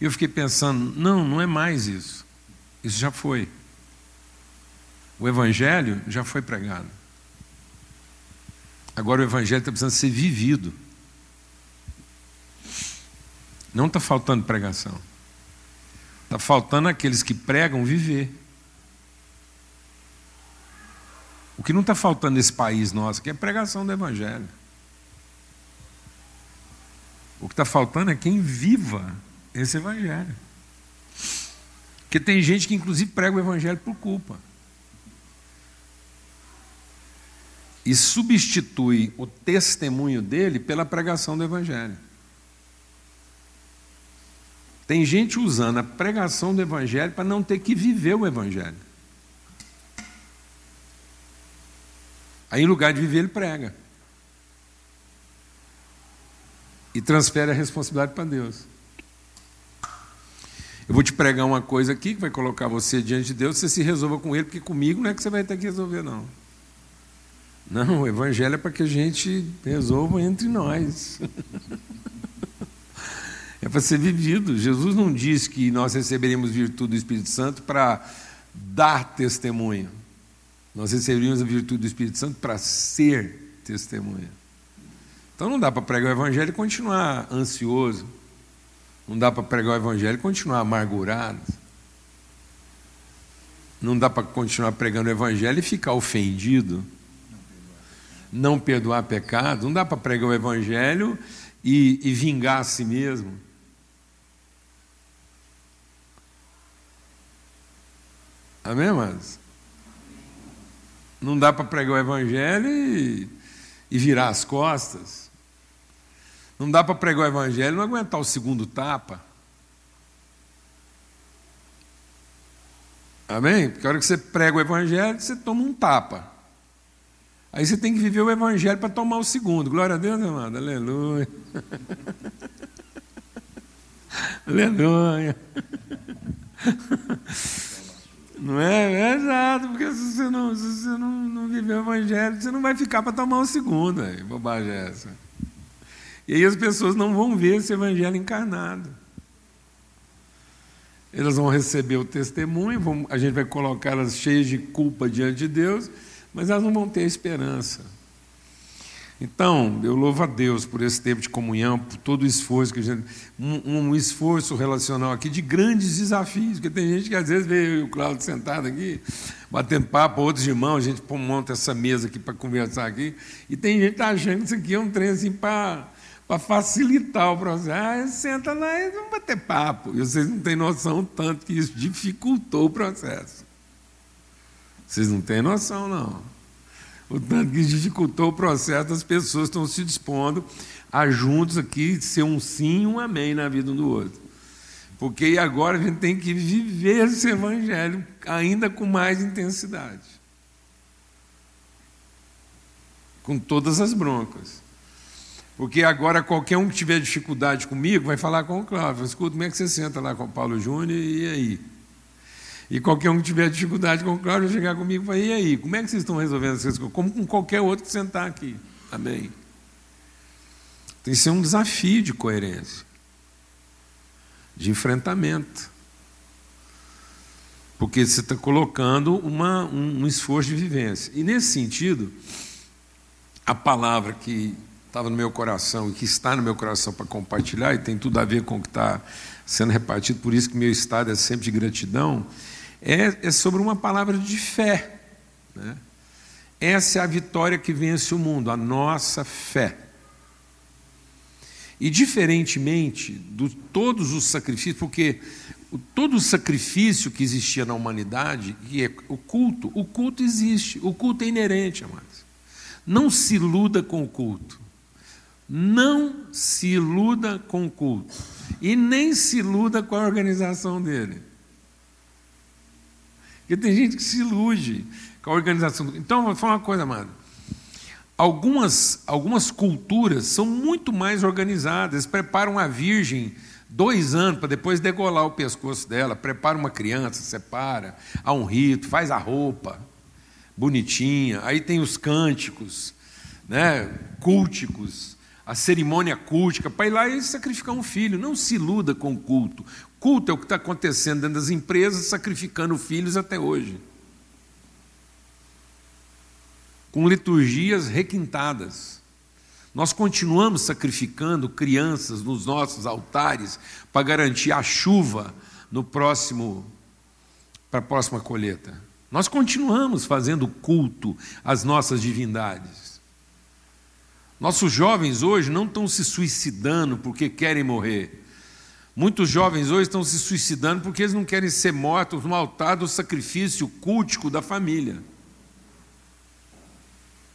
Eu fiquei pensando: não, não é mais isso. Isso já foi. O Evangelho já foi pregado. Agora o Evangelho está precisando ser vivido. Não está faltando pregação. Está faltando aqueles que pregam viver. O que não está faltando nesse país nosso aqui é pregação do Evangelho. Que está faltando é quem viva esse Evangelho. Porque tem gente que, inclusive, prega o Evangelho por culpa. E substitui o testemunho dele pela pregação do Evangelho. Tem gente usando a pregação do Evangelho para não ter que viver o Evangelho. Aí, em lugar de viver, ele prega. E transfere a responsabilidade para Deus. Eu vou te pregar uma coisa aqui que vai colocar você diante de Deus, você se resolva com ele, porque comigo não é que você vai ter que resolver, não. Não, o Evangelho é para que a gente resolva entre nós. é para ser vivido. Jesus não diz que nós receberemos virtude do Espírito Santo para dar testemunho. Nós receberíamos a virtude do Espírito Santo para ser testemunha. Então não dá para pregar o Evangelho e continuar ansioso. Não dá para pregar o Evangelho e continuar amargurado. Não dá para continuar pregando o Evangelho e ficar ofendido. Não perdoar pecado. Não dá para pregar o Evangelho e, e vingar a si mesmo. Amém, amados? Não dá para pregar o Evangelho e, e virar as costas. Não dá para pregar o Evangelho não aguentar o segundo tapa. Amém? Porque a hora que você prega o Evangelho, você toma um tapa. Aí você tem que viver o Evangelho para tomar o segundo. Glória a Deus, amado. Aleluia. Aleluia. Não é? É exato, porque se você não, se você não, não viver o evangelho, você não vai ficar para tomar o segundo. Aí, bobagem é essa. E aí as pessoas não vão ver esse evangelho encarnado. Elas vão receber o testemunho, vão, a gente vai colocá-las cheias de culpa diante de Deus, mas elas não vão ter esperança. Então, eu louvo a Deus por esse tempo de comunhão, por todo o esforço que a gente. Um, um esforço relacional aqui de grandes desafios, porque tem gente que às vezes vê o Cláudio sentado aqui, batendo papo, outros irmãos, a gente monta essa mesa aqui para conversar aqui, e tem gente achando que isso aqui é um trem assim para para facilitar o processo. Ah, senta lá e vamos bater papo. E vocês não têm noção tanto que isso dificultou o processo. Vocês não têm noção, não o tanto que dificultou o processo, as pessoas estão se dispondo a juntos aqui ser um sim e um amém na vida um do outro. Porque agora a gente tem que viver esse evangelho ainda com mais intensidade. Com todas as broncas. Porque agora qualquer um que tiver dificuldade comigo vai falar com o Cláudio. Escuta, como é que você senta lá com o Paulo Júnior e aí? E qualquer um que tiver dificuldade com o Cláudio vai chegar comigo e falar, e aí, como é que vocês estão resolvendo essas coisas? Como com qualquer outro que sentar aqui. Amém. Tem que ser um desafio de coerência, de enfrentamento. Porque você está colocando uma, um, um esforço de vivência. E nesse sentido, a palavra que estava no meu coração e que está no meu coração para compartilhar, e tem tudo a ver com o que está sendo repartido, por isso que meu estado é sempre de gratidão, é, é sobre uma palavra de fé. Né? Essa é a vitória que vence o mundo, a nossa fé. E diferentemente de todos os sacrifícios, porque todo o sacrifício que existia na humanidade, que é o culto, o culto existe, o culto é inerente, amados. Não se iluda com o culto. Não se iluda com o culto. E nem se iluda com a organização dele. Porque tem gente que se ilude com a organização. Então, vou falar uma coisa, amado. Algumas, algumas culturas são muito mais organizadas. Preparam a virgem dois anos para depois degolar o pescoço dela. Prepara uma criança, separa, há um rito, faz a roupa bonitinha. Aí tem os cânticos. né, culticos, a cerimônia cultica, para ir lá e sacrificar um filho. Não se iluda com o culto. Culto é o que está acontecendo dentro das empresas, sacrificando filhos até hoje. Com liturgias requintadas. Nós continuamos sacrificando crianças nos nossos altares para garantir a chuva no próximo para a próxima colheita. Nós continuamos fazendo culto às nossas divindades. Nossos jovens hoje não estão se suicidando porque querem morrer. Muitos jovens hoje estão se suicidando porque eles não querem ser mortos no altar do sacrifício cultico da família.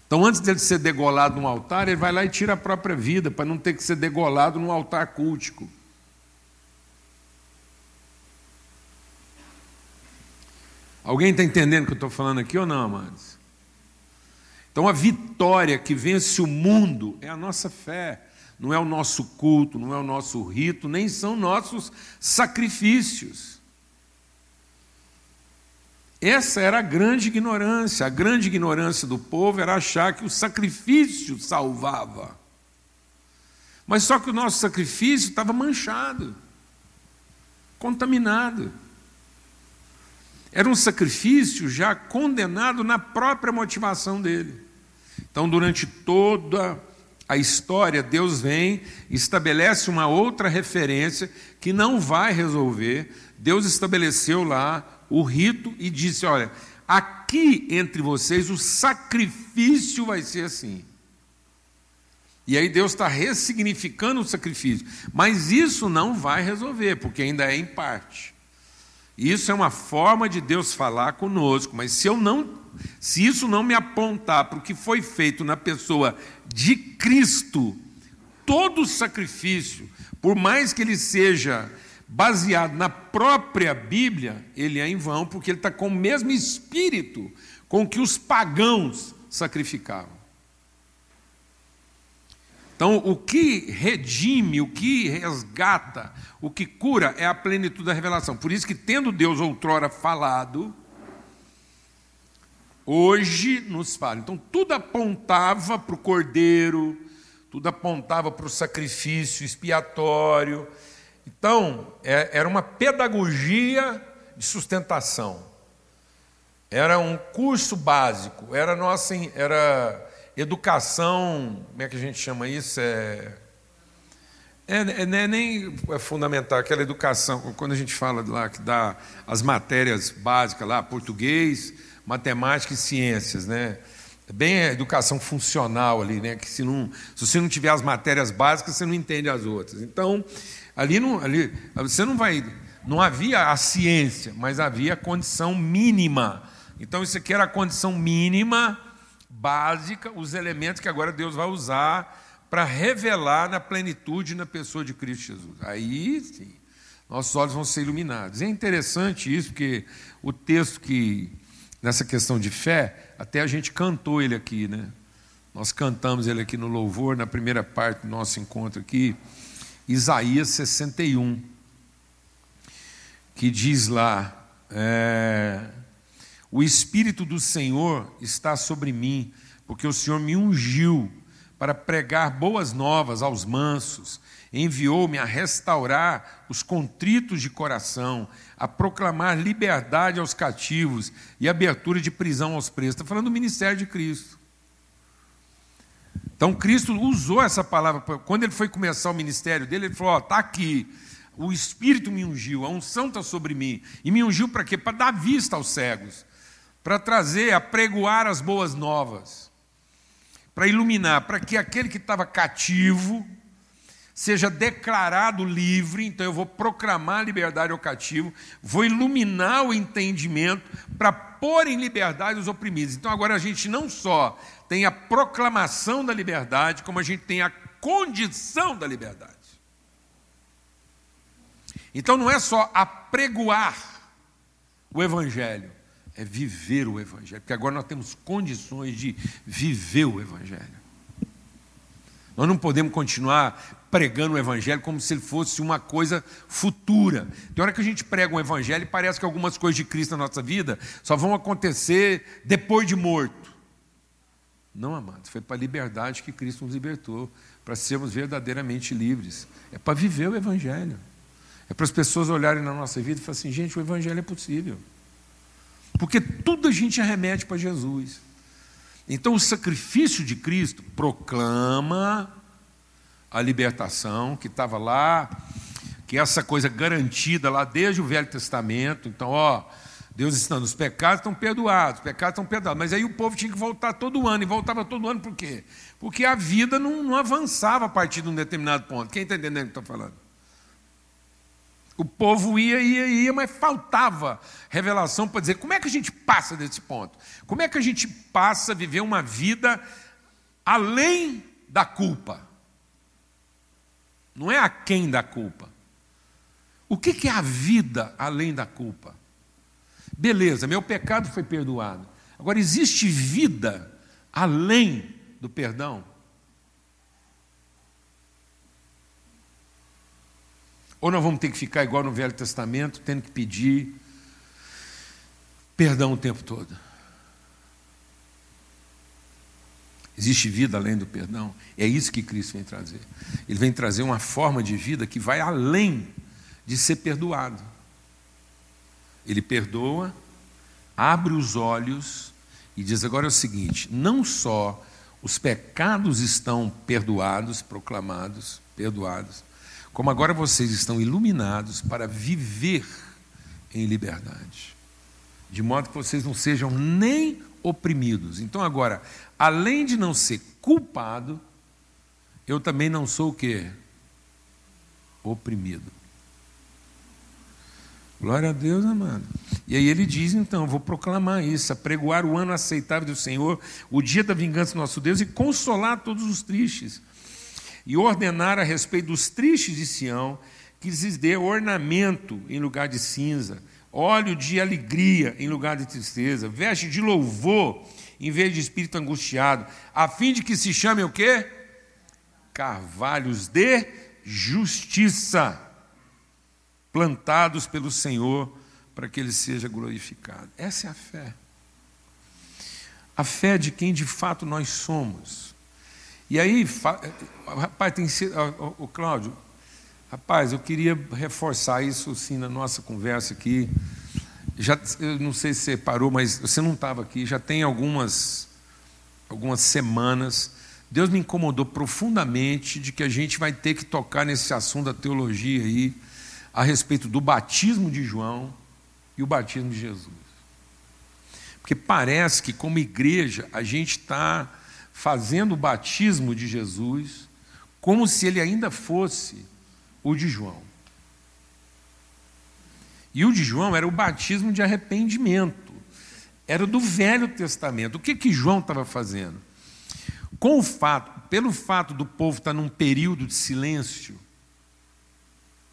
Então, antes dele ser degolado no altar, ele vai lá e tira a própria vida, para não ter que ser degolado no altar cultico. Alguém está entendendo o que eu estou falando aqui ou não, amados? Então, a vitória que vence o mundo é a nossa fé, não é o nosso culto, não é o nosso rito, nem são nossos sacrifícios. Essa era a grande ignorância. A grande ignorância do povo era achar que o sacrifício salvava. Mas só que o nosso sacrifício estava manchado, contaminado. Era um sacrifício já condenado na própria motivação dele. Então, durante toda a história, Deus vem estabelece uma outra referência que não vai resolver. Deus estabeleceu lá o rito e disse: Olha, aqui entre vocês o sacrifício vai ser assim. E aí Deus está ressignificando o sacrifício. Mas isso não vai resolver, porque ainda é em parte. Isso é uma forma de Deus falar conosco, mas se eu não, se isso não me apontar para o que foi feito na pessoa de Cristo, todo sacrifício, por mais que ele seja baseado na própria Bíblia, ele é em vão, porque ele está com o mesmo espírito com que os pagãos sacrificavam. Então, o que redime, o que resgata, o que cura é a plenitude da revelação. Por isso que, tendo Deus outrora falado, hoje nos fala. Então, tudo apontava para o cordeiro, tudo apontava para o sacrifício expiatório, então, é, era uma pedagogia de sustentação. Era um curso básico, era nossa era educação, como é que a gente chama isso? É, é, é, é nem é fundamental, aquela educação, quando a gente fala lá que dá as matérias básicas lá, português, matemática e ciências, né? É bem a educação funcional ali, né? Que se, não, se você não tiver as matérias básicas, você não entende as outras. Então, Ali, não, ali você não vai. Não havia a ciência, mas havia a condição mínima. Então, isso aqui era a condição mínima, básica, os elementos que agora Deus vai usar para revelar na plenitude na pessoa de Cristo Jesus. Aí sim, nossos olhos vão ser iluminados. É interessante isso, porque o texto que, nessa questão de fé, até a gente cantou ele aqui, né? Nós cantamos ele aqui no louvor, na primeira parte do nosso encontro aqui. Isaías 61, que diz lá: é, O Espírito do Senhor está sobre mim, porque o Senhor me ungiu para pregar boas novas aos mansos, enviou-me a restaurar os contritos de coração, a proclamar liberdade aos cativos e abertura de prisão aos presos. Está falando do ministério de Cristo. Então Cristo usou essa palavra. Quando ele foi começar o ministério dele, ele falou: está aqui. O Espírito me ungiu, a unção está sobre mim. E me ungiu para quê? Para dar vista aos cegos, para trazer, apregoar as boas novas, para iluminar, para que aquele que estava cativo seja declarado livre. Então eu vou proclamar a liberdade ao cativo, vou iluminar o entendimento para pôr em liberdade os oprimidos. Então agora a gente não só tem a proclamação da liberdade, como a gente tem a condição da liberdade. Então não é só apregoar o Evangelho, é viver o Evangelho, porque agora nós temos condições de viver o Evangelho. Nós não podemos continuar pregando o Evangelho como se ele fosse uma coisa futura. Tem hora que a gente prega um Evangelho e parece que algumas coisas de Cristo na nossa vida só vão acontecer depois de morto. Não, amados, foi para a liberdade que Cristo nos libertou, para sermos verdadeiramente livres. É para viver o Evangelho. É para as pessoas olharem na nossa vida e falarem assim: gente, o Evangelho é possível. Porque tudo a gente remete para Jesus. Então, o sacrifício de Cristo proclama a libertação que estava lá, que é essa coisa garantida lá desde o Velho Testamento. Então, ó, Deus estando, os pecados estão perdoados, os pecados estão perdoados. Mas aí o povo tinha que voltar todo ano, e voltava todo ano por quê? Porque a vida não, não avançava a partir de um determinado ponto. Quem está entendendo o que estou falando? O povo ia, ia, ia, mas faltava revelação para dizer como é que a gente passa desse ponto. Como é que a gente passa a viver uma vida além da culpa. Não é aquém da culpa. O que é a vida além da culpa? Beleza, meu pecado foi perdoado. Agora, existe vida além do perdão? Ou nós vamos ter que ficar igual no Velho Testamento, tendo que pedir perdão o tempo todo? Existe vida além do perdão? É isso que Cristo vem trazer. Ele vem trazer uma forma de vida que vai além de ser perdoado. Ele perdoa, abre os olhos e diz: agora é o seguinte: não só os pecados estão perdoados, proclamados, perdoados, como agora vocês estão iluminados para viver em liberdade, de modo que vocês não sejam nem oprimidos. Então, agora, além de não ser culpado, eu também não sou o quê? Oprimido. Glória a Deus, amado. E aí ele diz, então, vou proclamar isso, apregoar o ano aceitável do Senhor, o dia da vingança do nosso Deus, e consolar todos os tristes. E ordenar a respeito dos tristes de Sião, que lhes dê ornamento em lugar de cinza, óleo de alegria em lugar de tristeza, veste de louvor em vez de espírito angustiado, a fim de que se chame o quê? Carvalhos de justiça plantados pelo Senhor para que ele seja glorificado. Essa é a fé. A fé de quem de fato nós somos. E aí, rapaz, tem o Cláudio, rapaz, eu queria reforçar isso sim na nossa conversa aqui. Já, eu não sei se você parou, mas você não estava aqui, já tem algumas, algumas semanas. Deus me incomodou profundamente de que a gente vai ter que tocar nesse assunto da teologia aí a respeito do batismo de João e o batismo de Jesus. Porque parece que, como igreja, a gente está fazendo o batismo de Jesus como se ele ainda fosse o de João. E o de João era o batismo de arrependimento, era do Velho Testamento. O que, que João estava fazendo? Com o fato, pelo fato do povo estar num período de silêncio,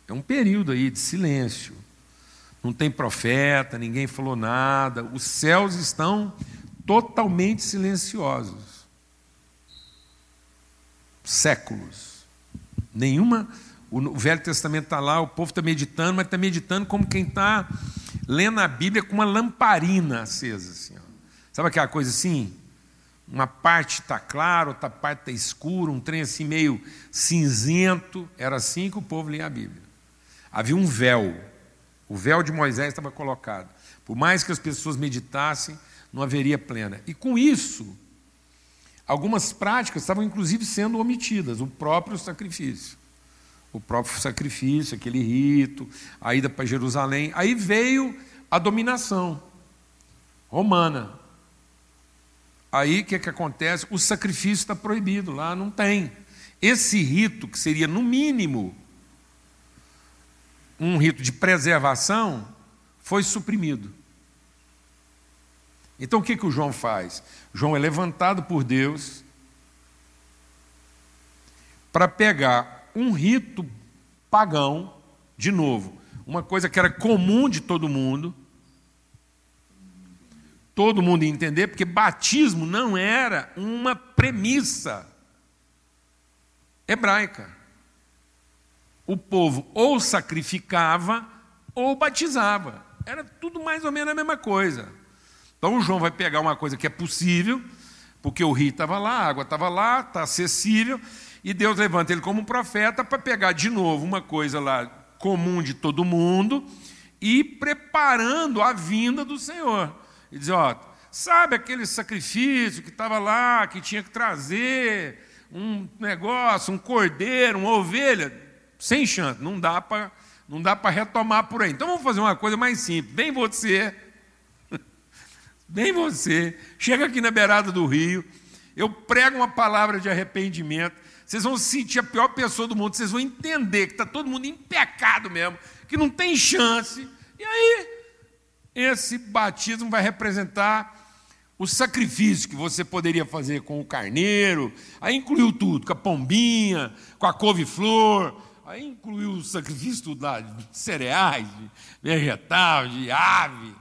é um período aí de silêncio. Não tem profeta, ninguém falou nada. Os céus estão totalmente silenciosos. Séculos. Nenhuma. O Velho Testamento está lá, o povo está meditando, mas está meditando como quem está lendo a Bíblia com uma lamparina acesa. Assim, Sabe aquela coisa assim? Uma parte está claro, outra parte está escuro, um trem assim meio cinzento. Era assim que o povo lia a Bíblia. Havia um véu. O véu de Moisés estava colocado. Por mais que as pessoas meditassem, não haveria plena. E com isso, algumas práticas estavam inclusive sendo omitidas, o próprio sacrifício. O próprio sacrifício, aquele rito, a ida para Jerusalém. Aí veio a dominação romana. Aí o que, que acontece? O sacrifício está proibido, lá não tem. Esse rito, que seria no mínimo um rito de preservação, foi suprimido. Então o que, que o João faz? João é levantado por Deus para pegar um rito pagão, de novo, uma coisa que era comum de todo mundo, todo mundo entender, porque batismo não era uma premissa hebraica o povo ou sacrificava ou batizava. Era tudo mais ou menos a mesma coisa. Então o João vai pegar uma coisa que é possível, porque o rio estava lá, a água estava lá, está acessível, e Deus levanta ele como profeta para pegar de novo uma coisa lá comum de todo mundo e preparando a vinda do Senhor. E dizer, ó, sabe aquele sacrifício que estava lá, que tinha que trazer um negócio, um cordeiro, uma ovelha? Sem chance, não dá para não dá para retomar por aí. Então vamos fazer uma coisa mais simples. Vem você, vem você, chega aqui na beirada do rio, eu prego uma palavra de arrependimento, vocês vão se sentir a pior pessoa do mundo, vocês vão entender que está todo mundo em pecado mesmo, que não tem chance. E aí, esse batismo vai representar o sacrifício que você poderia fazer com o carneiro, aí incluiu tudo, com a pombinha, com a couve-flor, aí incluiu o sacrifício tudo lá, de cereais, de vegetal, de ave.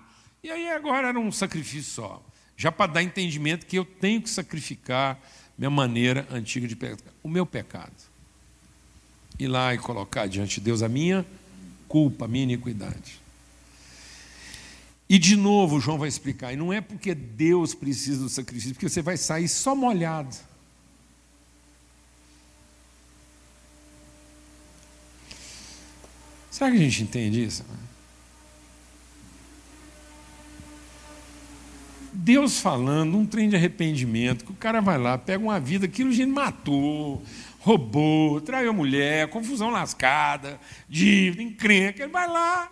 E aí agora era um sacrifício só, já para dar entendimento que eu tenho que sacrificar minha maneira antiga de pecar, o meu pecado. Ir lá e colocar diante de Deus a minha culpa, a minha iniquidade. E de novo, João vai explicar, e não é porque Deus precisa do sacrifício, porque você vai sair só molhado. Será que a gente entende isso? Deus falando, um trem de arrependimento, que o cara vai lá, pega uma vida, aquilo gente matou, roubou, traiu a mulher, confusão lascada, dívida, encrenca, ele vai lá.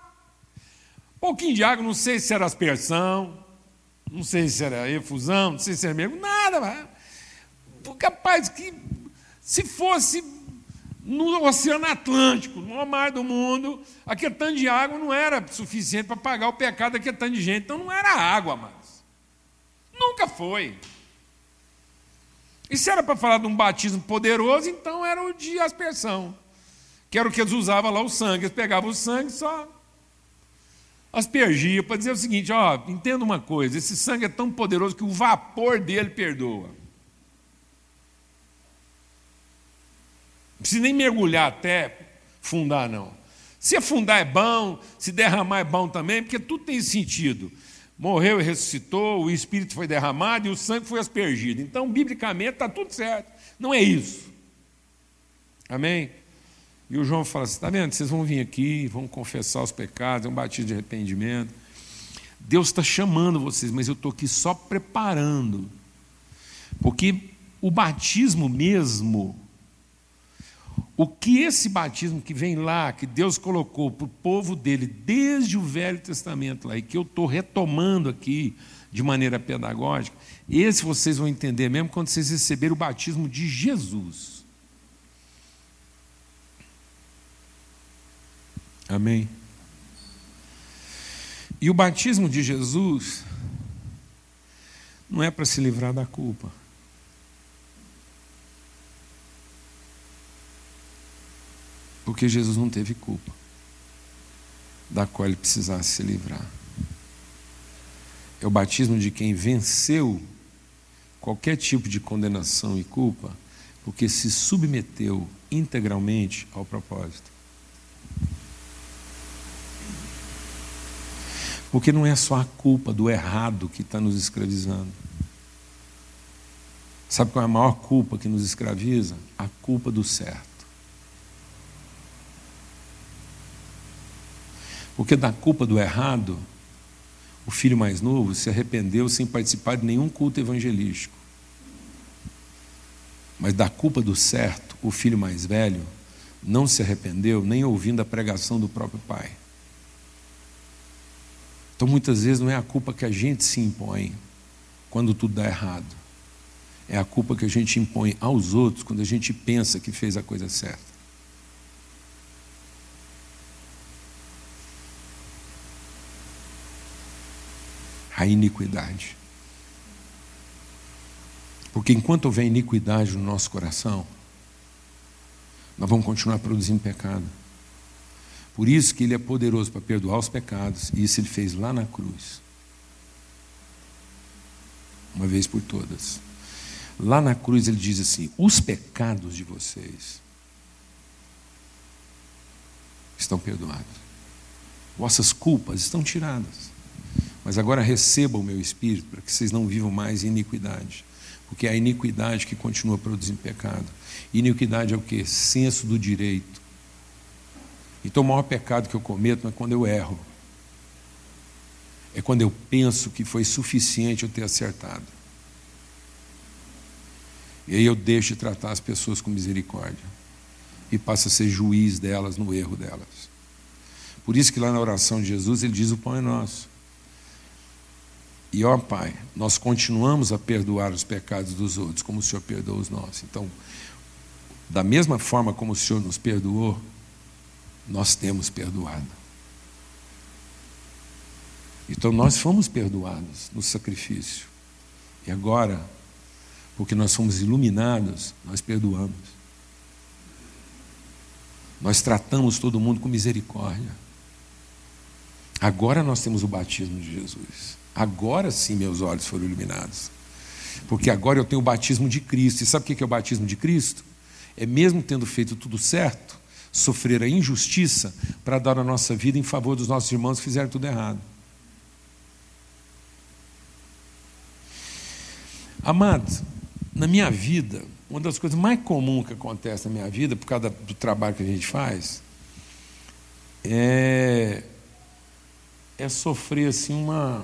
Pouquinho de água, não sei se era aspersão, não sei se era efusão, não sei se era mesmo, nada, mas, capaz que se fosse no Oceano Atlântico, no maior mar do mundo, aquele tanto de água não era suficiente para pagar o pecado daquele tanto de gente, então não era água mais. Nunca foi. E se era para falar de um batismo poderoso, então era o de aspersão, que era o que eles usavam lá, o sangue. Eles pegavam o sangue só aspergia para dizer o seguinte: ó, entenda uma coisa, esse sangue é tão poderoso que o vapor dele perdoa. Não precisa nem mergulhar até fundar, não. Se afundar é bom, se derramar é bom também, porque tudo tem sentido morreu e ressuscitou, o Espírito foi derramado e o sangue foi aspergido. Então, biblicamente, está tudo certo. Não é isso. Amém? E o João fala assim: está vendo? Vocês vão vir aqui, vão confessar os pecados, é um batismo de arrependimento. Deus está chamando vocês, mas eu estou aqui só preparando. Porque o batismo mesmo o que esse batismo que vem lá, que Deus colocou para o povo dele desde o Velho Testamento lá, e que eu estou retomando aqui de maneira pedagógica, esse vocês vão entender mesmo quando vocês receberem o batismo de Jesus. Amém? E o batismo de Jesus não é para se livrar da culpa. Porque Jesus não teve culpa, da qual ele precisasse se livrar. É o batismo de quem venceu qualquer tipo de condenação e culpa, porque se submeteu integralmente ao propósito. Porque não é só a culpa do errado que está nos escravizando. Sabe qual é a maior culpa que nos escraviza? A culpa do certo. Porque da culpa do errado, o filho mais novo se arrependeu sem participar de nenhum culto evangelístico. Mas da culpa do certo, o filho mais velho não se arrependeu nem ouvindo a pregação do próprio pai. Então muitas vezes não é a culpa que a gente se impõe quando tudo dá errado. É a culpa que a gente impõe aos outros quando a gente pensa que fez a coisa certa. A iniquidade. Porque enquanto houver iniquidade no nosso coração, nós vamos continuar produzindo pecado. Por isso que Ele é poderoso para perdoar os pecados, e isso Ele fez lá na cruz. Uma vez por todas. Lá na cruz Ele diz assim: os pecados de vocês estão perdoados, vossas culpas estão tiradas. Mas agora receba o meu espírito para que vocês não vivam mais iniquidade. Porque é a iniquidade que continua produzindo pecado. Iniquidade é o que? Senso do direito. Então o maior pecado que eu cometo é quando eu erro. É quando eu penso que foi suficiente eu ter acertado. E aí eu deixo de tratar as pessoas com misericórdia. E passo a ser juiz delas no erro delas. Por isso que lá na oração de Jesus ele diz: o pão é nosso. E ó Pai, nós continuamos a perdoar os pecados dos outros, como o Senhor perdoou os nossos. Então, da mesma forma como o Senhor nos perdoou, nós temos perdoado. Então nós fomos perdoados no sacrifício. E agora, porque nós fomos iluminados, nós perdoamos. Nós tratamos todo mundo com misericórdia. Agora nós temos o batismo de Jesus. Agora sim meus olhos foram iluminados. Porque agora eu tenho o batismo de Cristo. E sabe o que é o batismo de Cristo? É mesmo tendo feito tudo certo, sofrer a injustiça para dar a nossa vida em favor dos nossos irmãos que fizeram tudo errado. Amados, na minha vida, uma das coisas mais comuns que acontece na minha vida, por causa do trabalho que a gente faz, é, é sofrer assim uma.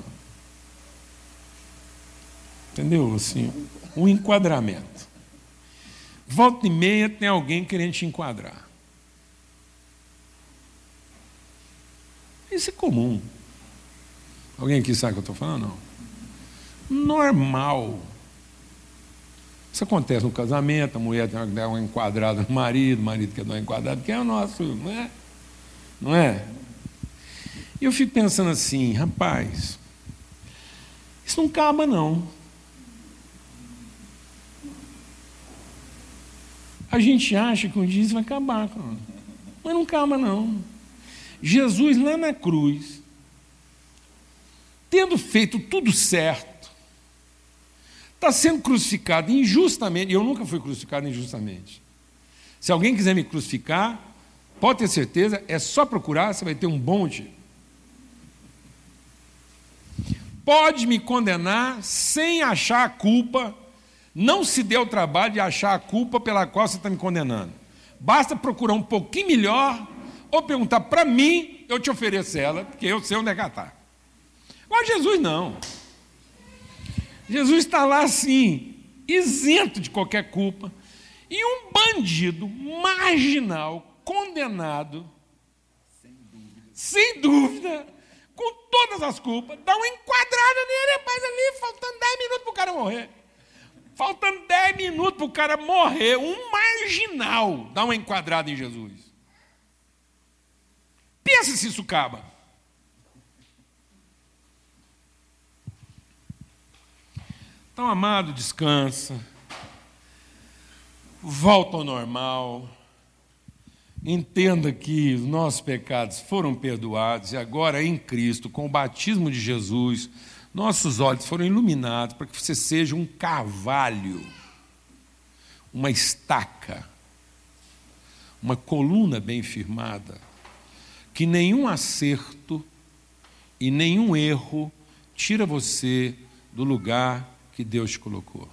Entendeu? Assim, um enquadramento. Volta e meia tem alguém querendo te enquadrar. Isso é comum. Alguém aqui sabe o que eu estou falando? Não. Normal. Isso acontece no casamento, a mulher tem que dar uma enquadrada no marido, o marido quer dar uma enquadrada, que é o nosso, não é? Não é? E eu fico pensando assim, rapaz, isso não acaba não. A gente acha que um dia isso vai acabar, mas não acaba não. Jesus lá na cruz, tendo feito tudo certo, está sendo crucificado injustamente. Eu nunca fui crucificado injustamente. Se alguém quiser me crucificar, pode ter certeza, é só procurar, você vai ter um bom motivo. Pode me condenar sem achar a culpa, não se dê o trabalho de achar a culpa pela qual você está me condenando. Basta procurar um pouquinho melhor ou perguntar para mim, eu te ofereço ela, porque eu sei onde é que ela está. Agora, Jesus não. Jesus está lá assim, isento de qualquer culpa, e um bandido marginal, condenado, sem dúvida, sem dúvida com todas as culpas, dá uma enquadrada nele, rapaz, ali, faltando 10 minutos para o cara morrer. Faltando 10 minutos para o cara morrer, um marginal dá uma enquadrada em Jesus. Pensa se isso acaba. Então, amado, descansa. Volta ao normal. Entenda que os nossos pecados foram perdoados e agora em Cristo, com o batismo de Jesus, nossos olhos foram iluminados para que você seja um carvalho, uma estaca, uma coluna bem firmada que nenhum acerto e nenhum erro tira você do lugar que Deus te colocou.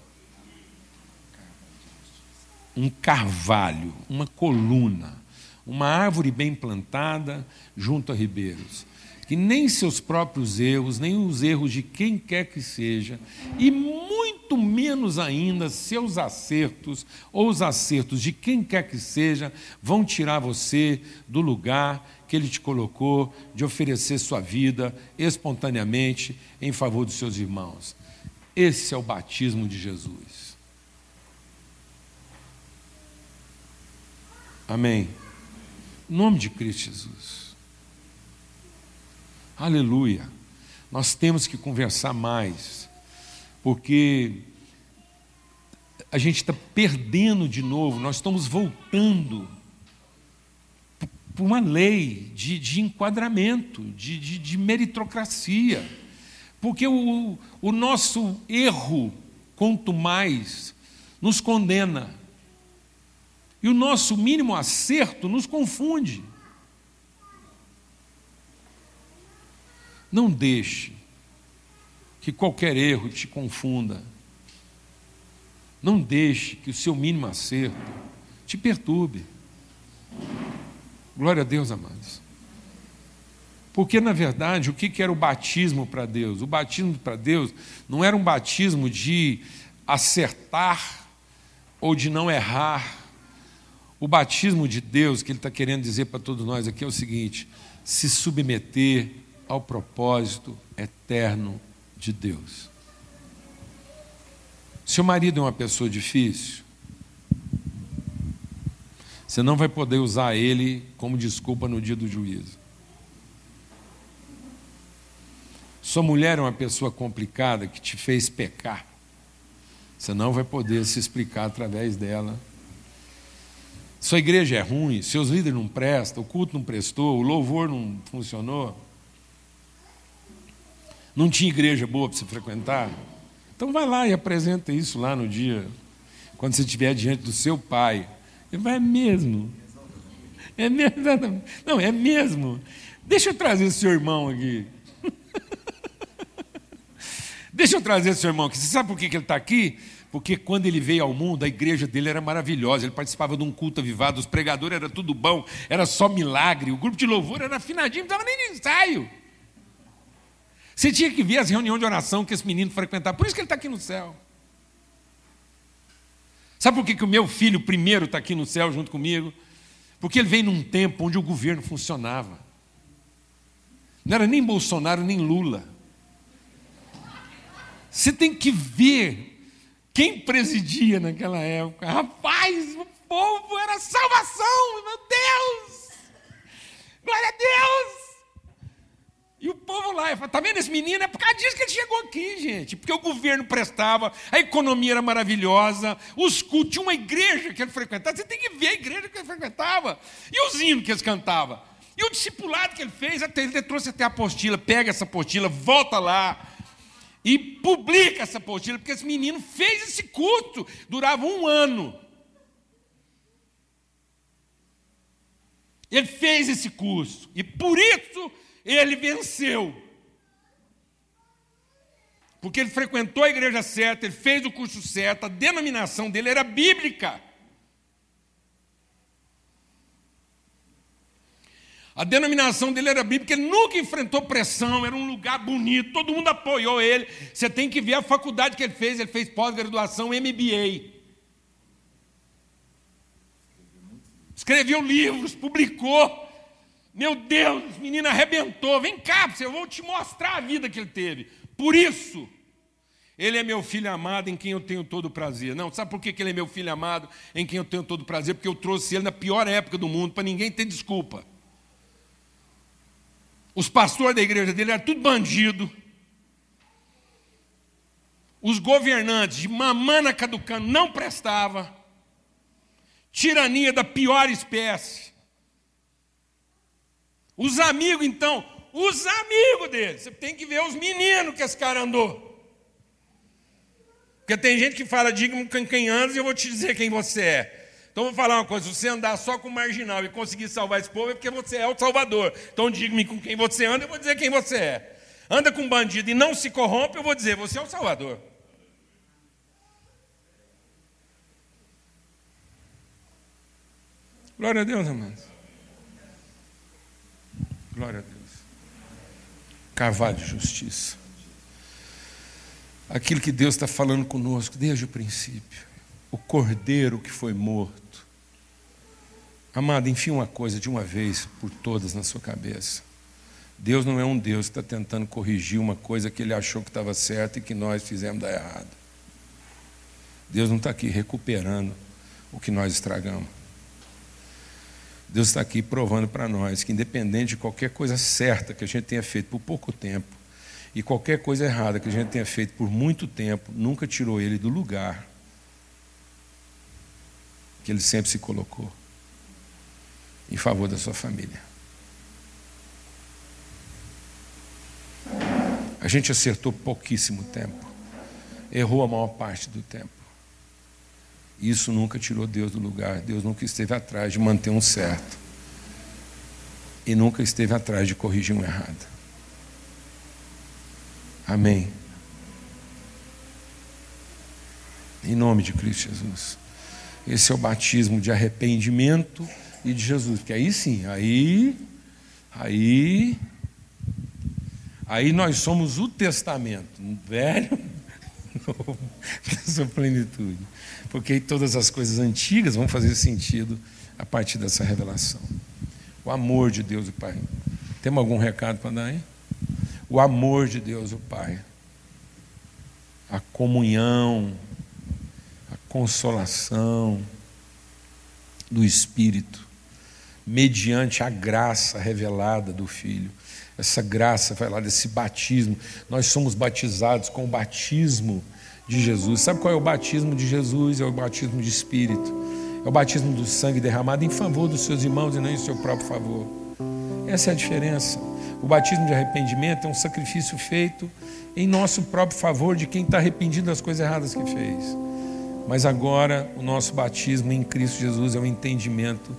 Um carvalho, uma coluna, uma árvore bem plantada junto a ribeiros que nem seus próprios erros, nem os erros de quem quer que seja, e muito menos ainda seus acertos ou os acertos de quem quer que seja, vão tirar você do lugar que ele te colocou de oferecer sua vida espontaneamente em favor dos seus irmãos. Esse é o batismo de Jesus. Amém. Em nome de Cristo Jesus. Aleluia. Nós temos que conversar mais, porque a gente está perdendo de novo, nós estamos voltando por uma lei de, de enquadramento, de, de, de, meritocracia. Porque o, o nosso erro, quanto mais, nos condena. E o nosso mínimo acerto nos confunde. Não deixe que qualquer erro te confunda. Não deixe que o seu mínimo acerto te perturbe. Glória a Deus, amados. Porque, na verdade, o que era o batismo para Deus? O batismo para Deus não era um batismo de acertar ou de não errar. O batismo de Deus, que Ele está querendo dizer para todos nós aqui, é o seguinte: se submeter ao propósito eterno de Deus. Seu marido é uma pessoa difícil, você não vai poder usar ele como desculpa no dia do juízo. Sua mulher é uma pessoa complicada que te fez pecar. Você não vai poder se explicar através dela. Sua igreja é ruim, seus líderes não prestam, o culto não prestou, o louvor não funcionou. Não tinha igreja boa para você frequentar? Então vai lá e apresenta isso lá no dia, quando você estiver diante do seu pai. Ele vai, é mesmo. É mesmo. Não, é mesmo. Deixa eu trazer o seu irmão aqui. Deixa eu trazer seu irmão aqui. Você sabe por que ele está aqui? Porque quando ele veio ao mundo, a igreja dele era maravilhosa. Ele participava de um culto avivado, os pregadores era tudo bom, era só milagre. O grupo de louvor era afinadinho, não estava nem no ensaio. Você tinha que ver as reuniões de oração que esse menino frequentava. Por isso que ele está aqui no céu. Sabe por que, que o meu filho primeiro está aqui no céu junto comigo? Porque ele veio num tempo onde o governo funcionava. Não era nem Bolsonaro nem Lula. Você tem que ver quem presidia naquela época. Rapaz, o povo era salvação, meu Deus! Glória a Deus! E o povo lá, está vendo esse menino? É por causa disso que ele chegou aqui, gente. Porque o governo prestava, a economia era maravilhosa, os cultos, tinha uma igreja que ele frequentava. Você tem que ver a igreja que ele frequentava. E os hinos que eles cantavam. E o discipulado que ele fez, ele trouxe até a apostila, pega essa apostila, volta lá, e publica essa apostila, porque esse menino fez esse culto, durava um ano. Ele fez esse curso, e por isso ele venceu. Porque ele frequentou a igreja certa, ele fez o curso certo, a denominação dele era bíblica. A denominação dele era bíblica, ele nunca enfrentou pressão, era um lugar bonito, todo mundo apoiou ele. Você tem que ver a faculdade que ele fez, ele fez pós-graduação MBA. Escreveu livros, publicou. Meu Deus, menino arrebentou. Vem cá, eu vou te mostrar a vida que ele teve. Por isso, ele é meu filho amado em quem eu tenho todo o prazer. Não, sabe por que ele é meu filho amado em quem eu tenho todo o prazer? Porque eu trouxe ele na pior época do mundo, para ninguém ter desculpa. Os pastores da igreja dele eram tudo bandido. Os governantes de mamana caducando não prestava. Tirania da pior espécie. Os amigos, então, os amigos dele. Você tem que ver os meninos que esse cara andou. Porque tem gente que fala, diga-me com quem andas e eu vou te dizer quem você é. Então vou falar uma coisa: se você andar só com o marginal e conseguir salvar esse povo, é porque você é o Salvador. Então diga-me com quem você anda, eu vou dizer quem você é. Anda com bandido e não se corrompe, eu vou dizer, você é o Salvador. Glória a Deus, amados. Glória a Deus. Carvalho de justiça. Aquilo que Deus está falando conosco desde o princípio. O cordeiro que foi morto Amado, enfim uma coisa de uma vez por todas na sua cabeça. Deus não é um Deus que está tentando corrigir uma coisa que ele achou que estava certa e que nós fizemos dar errado. Deus não está aqui recuperando o que nós estragamos. Deus está aqui provando para nós que, independente de qualquer coisa certa que a gente tenha feito por pouco tempo, e qualquer coisa errada que a gente tenha feito por muito tempo, nunca tirou ele do lugar que ele sempre se colocou em favor da sua família. A gente acertou pouquíssimo tempo, errou a maior parte do tempo. Isso nunca tirou Deus do lugar, Deus nunca esteve atrás de manter um certo, e nunca esteve atrás de corrigir um errado. Amém. Em nome de Cristo Jesus. Esse é o batismo de arrependimento e de Jesus. Porque aí sim, aí, aí, aí nós somos o testamento, velho, novo, sua plenitude. Porque todas as coisas antigas vão fazer sentido a partir dessa revelação. O amor de Deus o Pai. Temos algum recado para dar aí? O amor de Deus o Pai. A comunhão, a consolação do Espírito, mediante a graça revelada do Filho. Essa graça vai lá desse batismo. Nós somos batizados com o batismo de Jesus. Sabe qual é o batismo de Jesus? É o batismo de Espírito. É o batismo do sangue derramado em favor dos seus irmãos e não em seu próprio favor. Essa é a diferença. O batismo de arrependimento é um sacrifício feito em nosso próprio favor de quem está arrependido das coisas erradas que fez. Mas agora o nosso batismo em Cristo Jesus é o entendimento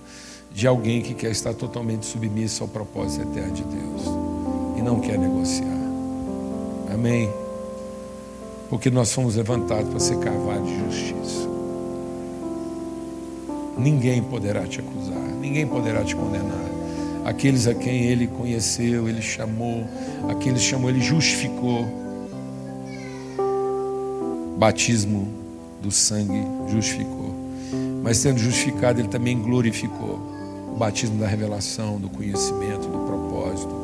de alguém que quer estar totalmente submisso ao propósito eterno de Deus e não quer negociar. Amém? Porque nós fomos levantados para ser carvalho de justiça ninguém poderá te acusar, ninguém poderá te condenar. Aqueles a quem ele conheceu, ele chamou, aqueles chamou, ele justificou. Batismo do sangue justificou. Mas sendo justificado, ele também glorificou. O batismo da revelação, do conhecimento, do propósito,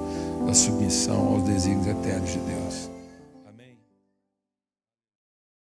da submissão aos desígnios eternos de Deus.